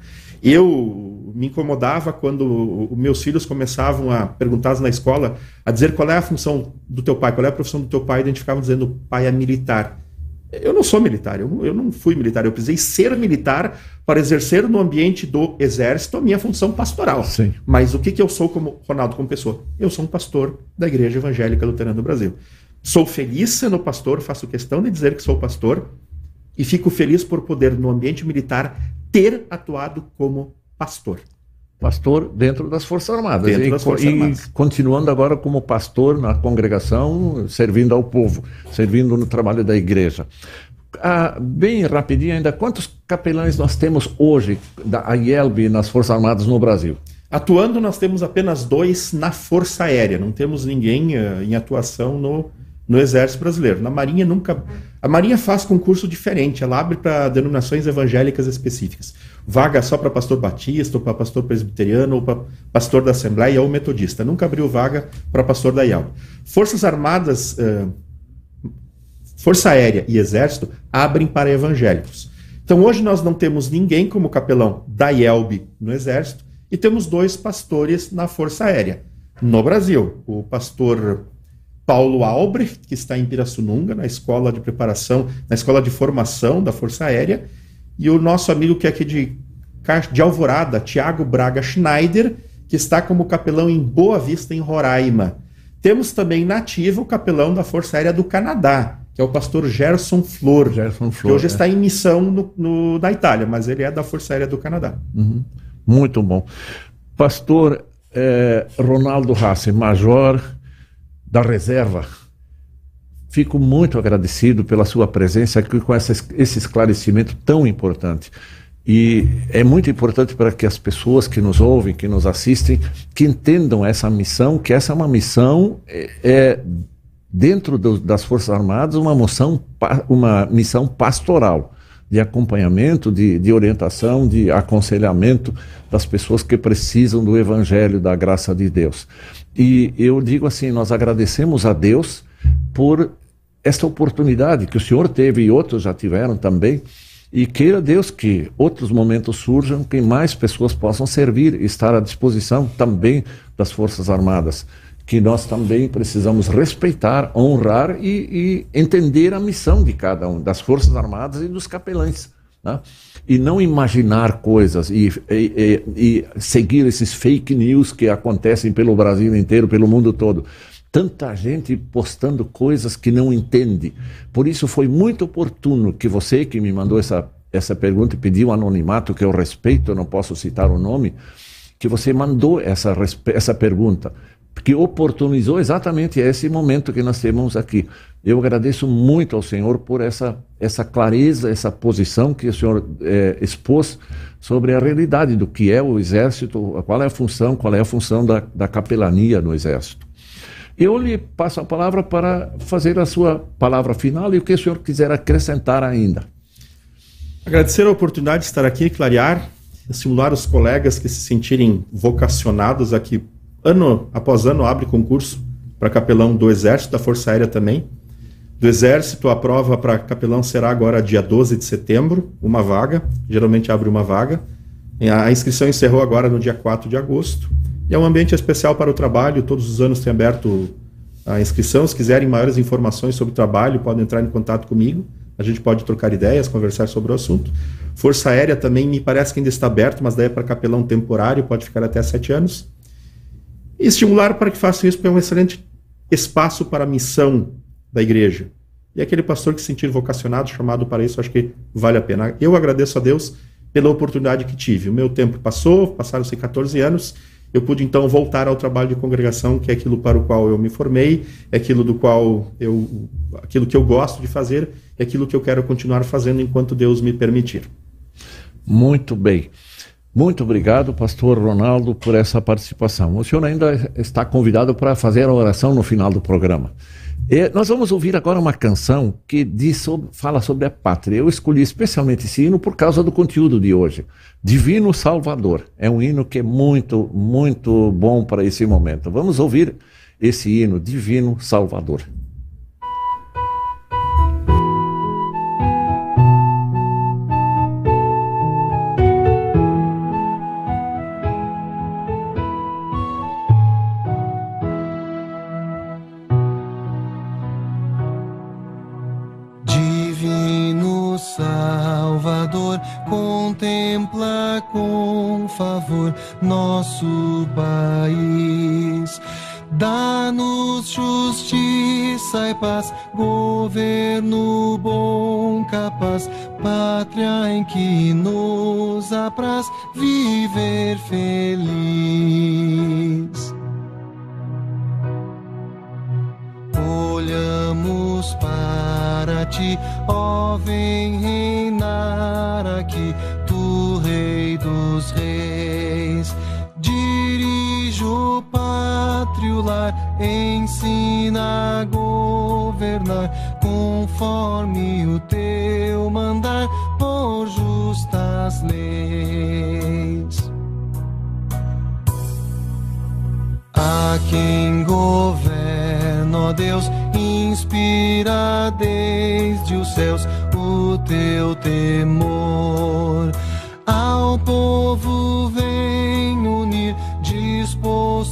Eu me incomodava quando os meus filhos começavam a perguntar na escola, a dizer qual é a função do teu pai, qual é a profissão do teu pai, e ficava dizendo o pai é militar. Eu não sou militar, eu, eu não fui militar, eu precisei ser militar para exercer no ambiente do exército a minha função pastoral. Sim. Mas o que, que eu sou como Ronaldo, como pessoa? Eu sou um pastor da Igreja Evangélica Luterana do Brasil. Sou feliz sendo pastor, faço questão de dizer que sou pastor e fico feliz por poder, no ambiente militar, ter atuado como pastor pastor dentro das Forças Armadas. Dentro e, das Forças e Armadas. continuando agora como pastor na congregação, servindo ao povo, servindo no trabalho da igreja. ah, bem rapidinho ainda, quantos capelães nós temos hoje da IELB nas Forças Armadas no Brasil? Atuando, nós temos apenas dois na Força Aérea, não temos ninguém uh, em atuação no, no Exército Brasileiro. Na Marinha nunca. A Marinha faz concurso diferente, ela abre para denominações evangélicas específicas. Vaga só para pastor batista, ou para pastor presbiteriano, ou para pastor da Assembleia ou metodista. Nunca abriu vaga para pastor da IELB. Forças Armadas. Força Aérea e Exército abrem para evangélicos. Então hoje nós não temos ninguém como capelão da IELB no Exército e temos dois pastores na Força Aérea. No Brasil, o pastor Paulo Albrecht, que está em Pirassununga, na escola de preparação, na escola de formação da Força Aérea, e o nosso amigo que é aqui de, de Alvorada, Tiago Braga Schneider, que está como capelão em Boa Vista, em Roraima. Temos também nativo o capelão da Força Aérea do Canadá, que é o pastor Gerson Flor, Gerson Flor que hoje é. está em missão no, no, na Itália, mas ele é da Força Aérea do Canadá. Uhum. Muito bom. Pastor é, Ronaldo Hassi, major da reserva, fico muito agradecido pela sua presença aqui com essa, esse esclarecimento tão importante. E é muito importante para que as pessoas que nos ouvem, que nos assistem, que entendam essa missão, que essa é uma missão é, é dentro do, das Forças Armadas uma, moção, uma missão pastoral de acompanhamento, de, de, orientação, de aconselhamento das pessoas que precisam do Evangelho, da graça de Deus. E eu digo assim: nós agradecemos a Deus por esta oportunidade que o Senhor teve e outros já tiveram também. E queira Deus que outros momentos surjam, que mais pessoas possam servir estar à disposição também das Forças Armadas que nós também precisamos respeitar, honrar e, e, entender a missão de cada um, das Forças Armadas e dos capelães. Né? E não imaginar coisas e, e, e, seguir esses fake news que acontecem pelo Brasil inteiro, pelo mundo todo. Tanta gente postando coisas que não entende. Por isso foi muito oportuno que você que me mandou essa, essa pergunta e pediu anonimato, que eu respeito, não posso citar o nome, que você mandou essa, essa pergunta que oportunizou exatamente esse momento que nós temos aqui. Eu agradeço muito ao Senhor por essa, essa clareza, essa posição que o Senhor é, expôs sobre a realidade do que é o Exército, qual é a função, qual é a função da, da capelania no Exército. Eu lhe passo a palavra para fazer a sua palavra final e o que o senhor quiser acrescentar ainda. Agradecer a oportunidade de estar aqui, clarear, estimular os colegas que se sentirem vocacionados aqui ano após ano abre concurso para capelão do Exército, da Força Aérea também. Do Exército, a prova para capelão será agora dia 12 de setembro, uma vaga, geralmente abre uma vaga. A inscrição encerrou agora no dia 4 de agosto. E é um ambiente especial para o trabalho, todos os anos tem aberto a inscrição. Se quiserem maiores informações sobre o trabalho, podem entrar em contato comigo. A gente pode trocar ideias, conversar sobre o assunto. Força Aérea também me parece que ainda está aberto, mas daí é para capelão temporário, pode ficar até sete anos. E estimular para que façam isso, é um excelente espaço para a missão da igreja. E aquele pastor que se sentir vocacionado, chamado para isso, acho que vale a pena. Eu agradeço a Deus pela oportunidade que tive. O meu tempo passou, passaram-se 14 anos, eu pude então voltar ao trabalho de congregação, que é aquilo para o qual eu me formei, é aquilo do qual eu, aquilo que eu gosto de fazer, é aquilo que eu quero continuar fazendo enquanto Deus me permitir. Muito bem. Muito obrigado, pastor Ronaldo, por essa participação. O senhor ainda está convidado para fazer a oração no final do programa. E nós vamos ouvir agora uma canção que diz fala sobre a pátria. Eu escolhi especialmente esse hino por causa do conteúdo de hoje. Divino Salvador. É um hino que é muito, muito bom para esse momento. Vamos ouvir esse hino, Divino Salvador. Nosso país. Dá-nos justiça e paz, governo bom, capaz, pátria em que nos apraz viver feliz. olhamos para ti, ó, vem reinar aqui, tu, Rei dos Reis. Lar, ensina a governar conforme o teu mandar por justas leis. A quem governa, ó Deus, inspira desde os céus o teu temor. Ao povo unir,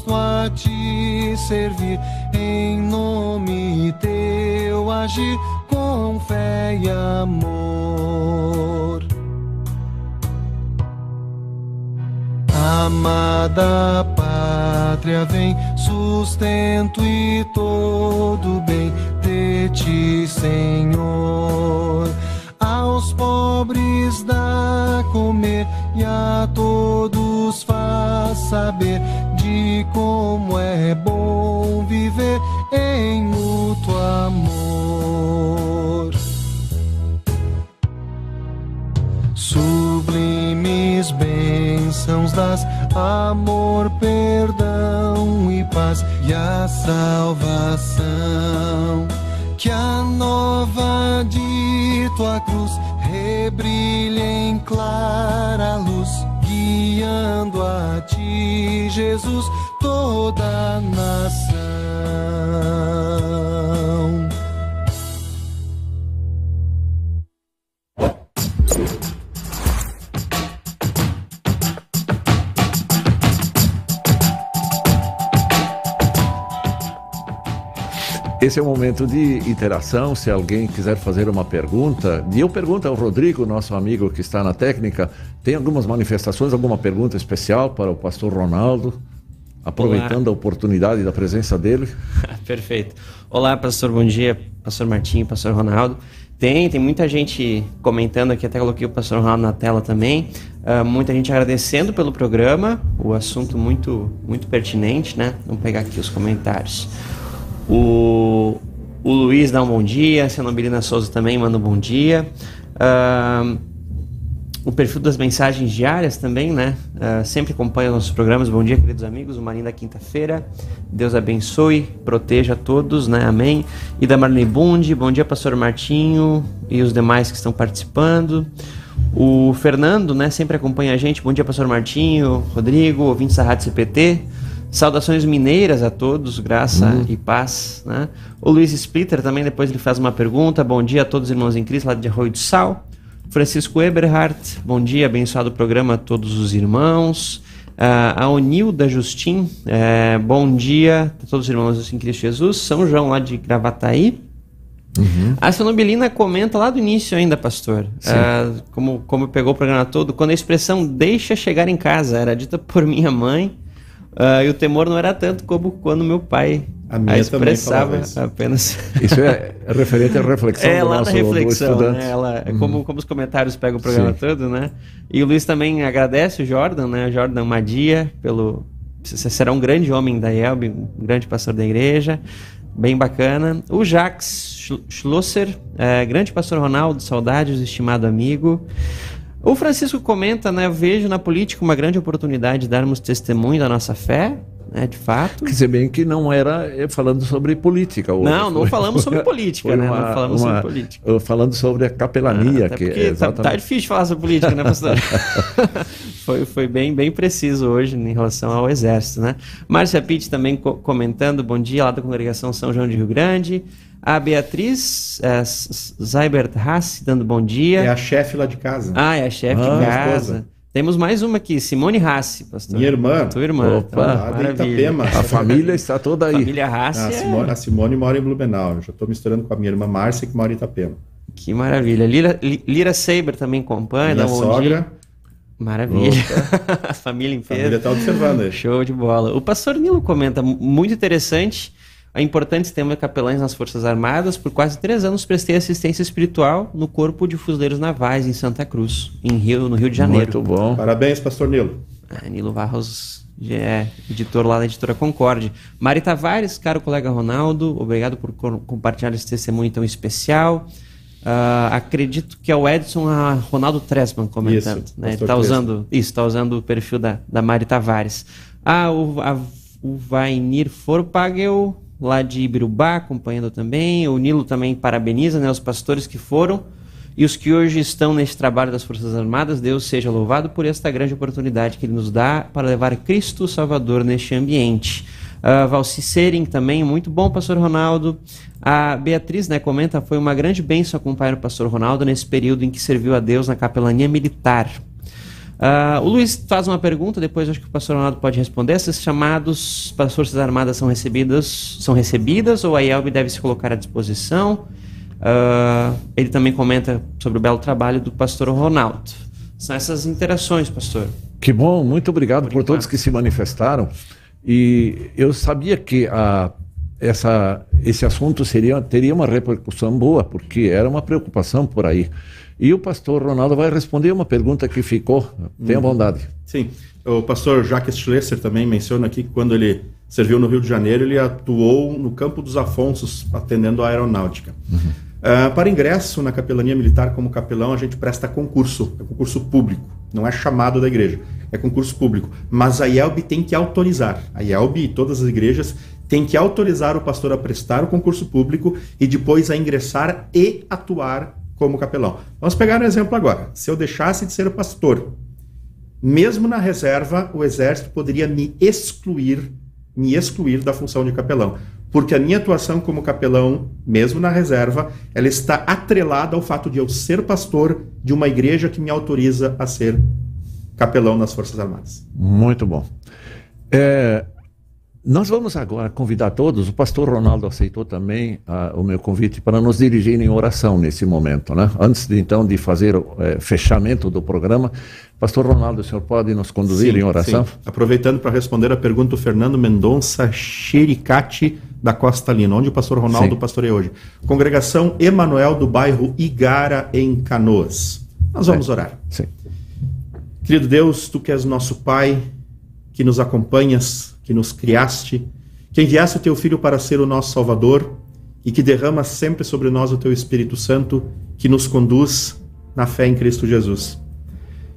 disposto a te servir, em nome teu agir com fé e amor. Amada pátria, vem sustento e todo bem de ti, Senhor. Aos pobres dá comer e a todos faz saber de como é bom viver em mútuo amor. Sublimes bênçãos das amor, perdão e paz e a salvação. Que a nova de tua cruz rebrilhe em clara luz, guiando a Jesus, toda nação. Esse é o momento de interação. Se alguém quiser fazer uma pergunta, e eu pergunto ao Rodrigo, nosso amigo que está na técnica, tem algumas manifestações, alguma pergunta especial para o pastor Ronaldo? Aproveitando Olá. a oportunidade da presença dele. Perfeito. Olá, pastor, bom dia, pastor Martinho, pastor Ronaldo. Tem, tem muita gente comentando aqui, até coloquei o pastor Ronaldo na tela também. Ah, muita gente agradecendo pelo programa, o assunto muito, muito pertinente, né? Vamos pegar aqui os comentários. O, o Luiz dá um bom dia, a Senobelina Souza também manda um bom dia. Ah, o perfil das mensagens diárias também, né? Ah, sempre acompanha nossos programas. Bom dia, queridos amigos. O Marinho da quinta-feira. Deus abençoe, proteja a todos, né? Amém. E da Marlene Bundi. Bom dia, pastor Martinho e os demais que estão participando. O Fernando, né? Sempre acompanha a gente. Bom dia, pastor Martinho, Rodrigo, ouvintes da Rádio CPT. Saudações mineiras a todos, graça e paz. Né? O Luiz Splitter também, depois ele faz uma pergunta. Bom dia a todos os irmãos em Cristo, lá de Arroio do Sal. Francisco Eberhardt, bom dia, abençoado programa a todos os irmãos. Ah, a Onilda Justin, eh, bom dia a todos os irmãos em Cristo Jesus. São João, lá de Gravataí. A Sonobilina comenta lá do início ainda, pastor, ah, como, como pegou o programa todo, quando a expressão deixa chegar em casa era dita por minha mãe, ah, e o temor não era tanto como quando meu pai A expressava apenas. Isso é referente à reflexão É do lá nosso na reflexão, estudante. né? Ela, como, como os comentários pegam o programa Sim. todo, né? E o Luiz também agradece o Jordan, né? Jordan Madia, pelo. Você será um grande homem da IELB, um grande pastor da igreja. Bem bacana. O Jax Schl- Schlosser, é, grande pastor Ronaldo, saudades, estimado amigo. O Francisco comenta, né? Vejo na política uma grande oportunidade de darmos testemunho da nossa fé, né? De fato. Quer dizer bem que não era eh, falando sobre política. hoje. Não, não falamos sobre política, né? uma- Não falamos uma- sobre política. Falando sobre a capelania. Até que é tá, exatamente... tá difícil falar sobre política, né, pastor? foi foi bem, bem preciso hoje em relação ao Exército, né? Márcia Pitt também co- comentando, bom dia, lá da congregação São João de Rio Grande. A Beatriz é, S- Zaibert Haas dando bom dia. É a chefe lá de casa. Ah, é a chefe Ah, de a casa. esposa. Temos mais uma aqui, Simone Hassi, pastor. Minha irmã. Tua irmã. Opa. Lá de maravilha. Itapema. A família está toda aí. Família Hassi Ah, a, é- Simone, a Simone mora em Blumenau. Eu já estou misturando com a minha irmã Márcia, que mora em Itapema. Que maravilha. Lira, Li- Lira Saber também acompanha, Minha um sogra, dia. Maravilha. a família a inteira. família está observando aí. Show de bola. O pastor Nilo comenta, "Mu- muito interessante, a importante tema de capelães nas Forças Armadas. Por quase três anos prestei assistência espiritual no Corpo de Fuzileiros Navais, em Santa Cruz, em Rio, no Rio de Janeiro. Muito bom. Parabéns, pastor Nilo. É, Nilo Barros é editor lá da editora Concorde. Mari Tavares, caro colega Ronaldo, obrigado por compartilhar esse testemunho tão especial. Uh, acredito que é o Edson a Ronaldo Tressman comentando. Isso, né? Está usando isso, está usando o perfil da, da Mari Tavares. Ah, o, a, o Vainir Forpagel, lá de Ibirubá, acompanhando também. O Nilo também parabeniza né, os pastores que foram e os que hoje estão nesse trabalho das Forças Armadas. Deus seja louvado por esta grande oportunidade que Ele nos dá para levar Cristo Salvador neste ambiente. Uh, Valci também, muito bom, pastor Ronaldo. A Beatriz né, comenta, foi uma grande bênção acompanhar o pastor Ronaldo nesse período em que serviu a Deus na capelania militar. Uh, o Luiz faz uma pergunta, depois acho que o pastor Ronaldo pode responder. Esses chamados para as Forças Armadas são recebidas, são recebidas ou a IELB deve se colocar à disposição? Uh, ele também comenta sobre o belo trabalho do pastor Ronaldo. São essas interações, pastor. Que bom, muito obrigado por, por todos que se manifestaram. E eu sabia que a, essa, esse assunto seria, teria uma repercussão boa, porque era uma preocupação por aí. E o pastor Ronaldo vai responder uma pergunta que ficou. Tenha uhum. bondade. Sim. O pastor Jacques Schlesser também menciona aqui que quando ele serviu no Rio de Janeiro, ele atuou no Campo dos Afonsos, atendendo a aeronáutica. Uhum. Uh, para ingresso na capelania militar como capelão, a gente presta concurso, é concurso público, não é chamado da igreja, é concurso público. Mas a IELB tem que autorizar. A IELB e todas as igrejas têm que autorizar o pastor a prestar o concurso público e depois a ingressar e atuar como capelão. Vamos pegar um exemplo agora. Se eu deixasse de ser pastor, mesmo na reserva, o exército poderia me excluir, me excluir da função de capelão, porque a minha atuação como capelão, mesmo na reserva, ela está atrelada ao fato de eu ser pastor de uma igreja que me autoriza a ser capelão nas Forças Armadas. Muito bom. É, nós vamos agora convidar todos, o pastor Ronaldo aceitou também uh, o meu convite para nos dirigir em oração nesse momento. Né? Antes de, então de fazer o uh, fechamento do programa, pastor Ronaldo, o senhor pode nos conduzir sim, em oração? Sim. Aproveitando para responder a pergunta do Fernando Mendonça Xericati da Costa Lina, onde o pastor Ronaldo sim. pastoreia hoje. Congregação Emanuel do bairro Igara, em Canoas. Nós vamos é. orar. Sim. Querido Deus, tu que és nosso Pai, que nos acompanhas, que nos criaste, que enviaste o teu Filho para ser o nosso Salvador e que derrama sempre sobre nós o teu Espírito Santo, que nos conduz na fé em Cristo Jesus.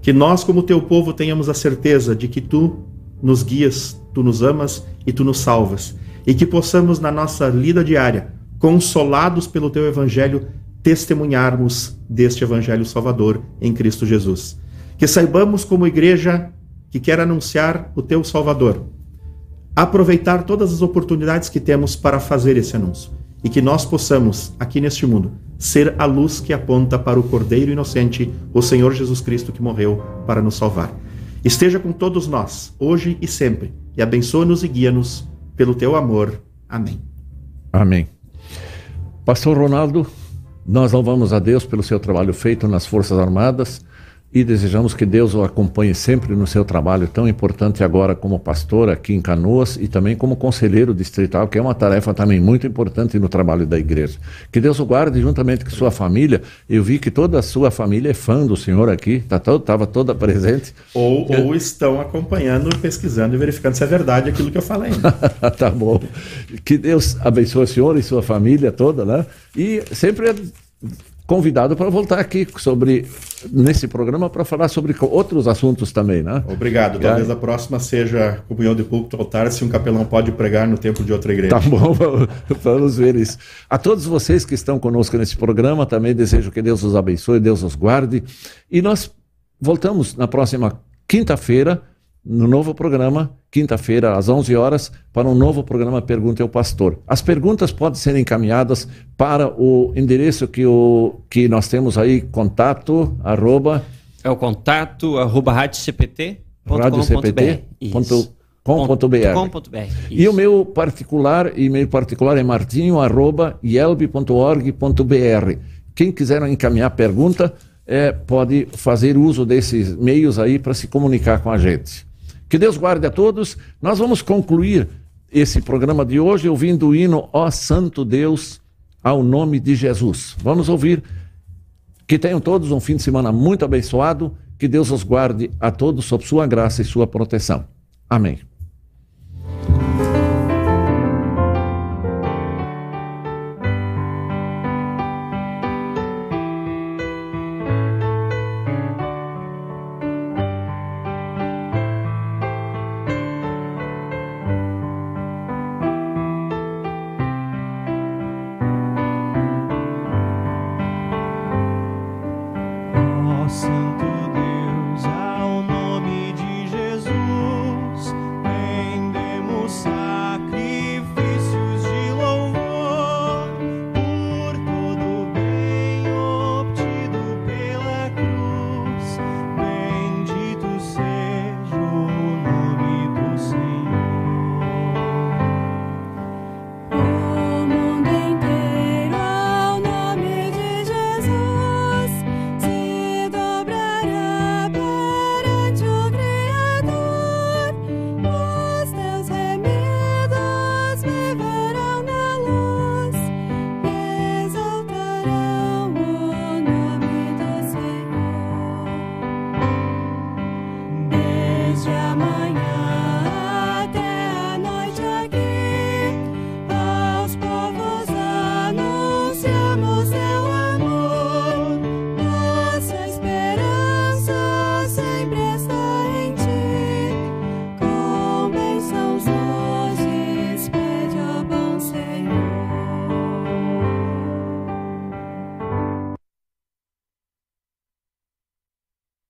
Que nós, como teu povo, tenhamos a certeza de que tu nos guias, tu nos amas e tu nos salvas, e que possamos, na nossa lida diária, consolados pelo teu Evangelho, testemunharmos deste Evangelho Salvador em Cristo Jesus. Que saibamos, como igreja que quer anunciar o teu Salvador, aproveitar todas as oportunidades que temos para fazer esse anúncio e que nós possamos, aqui neste mundo, ser a luz que aponta para o Cordeiro Inocente, o Senhor Jesus Cristo que morreu para nos salvar. Esteja com todos nós, hoje e sempre, e abençoa-nos e guia-nos pelo teu amor. Amém. Amém. Pastor Ronaldo, nós louvamos a Deus pelo seu trabalho feito nas Forças Armadas e desejamos que Deus o acompanhe sempre no seu trabalho tão importante agora como pastor aqui em Canoas e também como conselheiro distrital, que é uma tarefa também muito importante no trabalho da igreja. Que Deus o guarde juntamente com sua família. Eu vi que toda a sua família é fã do senhor aqui, estava tá todo, toda presente. Ou, ou estão acompanhando, pesquisando e verificando se é verdade aquilo que eu falei. tá bom. Que Deus abençoe o senhor e sua família toda, né? E sempre convidado para voltar aqui sobre nesse programa para falar sobre outros assuntos também, né? Obrigado. Talvez a próxima seja comunhão de púlpito altar, se um capelão pode pregar no tempo de outra igreja. Tá bom, vamos ver isso. A todos vocês que estão conosco nesse programa, também desejo que Deus os abençoe, Deus os guarde. E nós voltamos na próxima quinta-feira no novo programa, quinta-feira, às 11 horas, para um novo programa Pergunta ao Pastor. As perguntas podem ser encaminhadas para o endereço que, o, que nós temos aí, contato, arroba... É o contato, arroba radiocpt.com.br E o meu particular, e-mail particular é martinho, arroba, Quem quiser encaminhar pergunta, é, pode fazer uso desses meios aí para se comunicar com a gente. Que Deus guarde a todos. Nós vamos concluir esse programa de hoje ouvindo o hino Ó Santo Deus, ao nome de Jesus. Vamos ouvir. Que tenham todos um fim de semana muito abençoado. Que Deus os guarde a todos sob sua graça e sua proteção. Amém.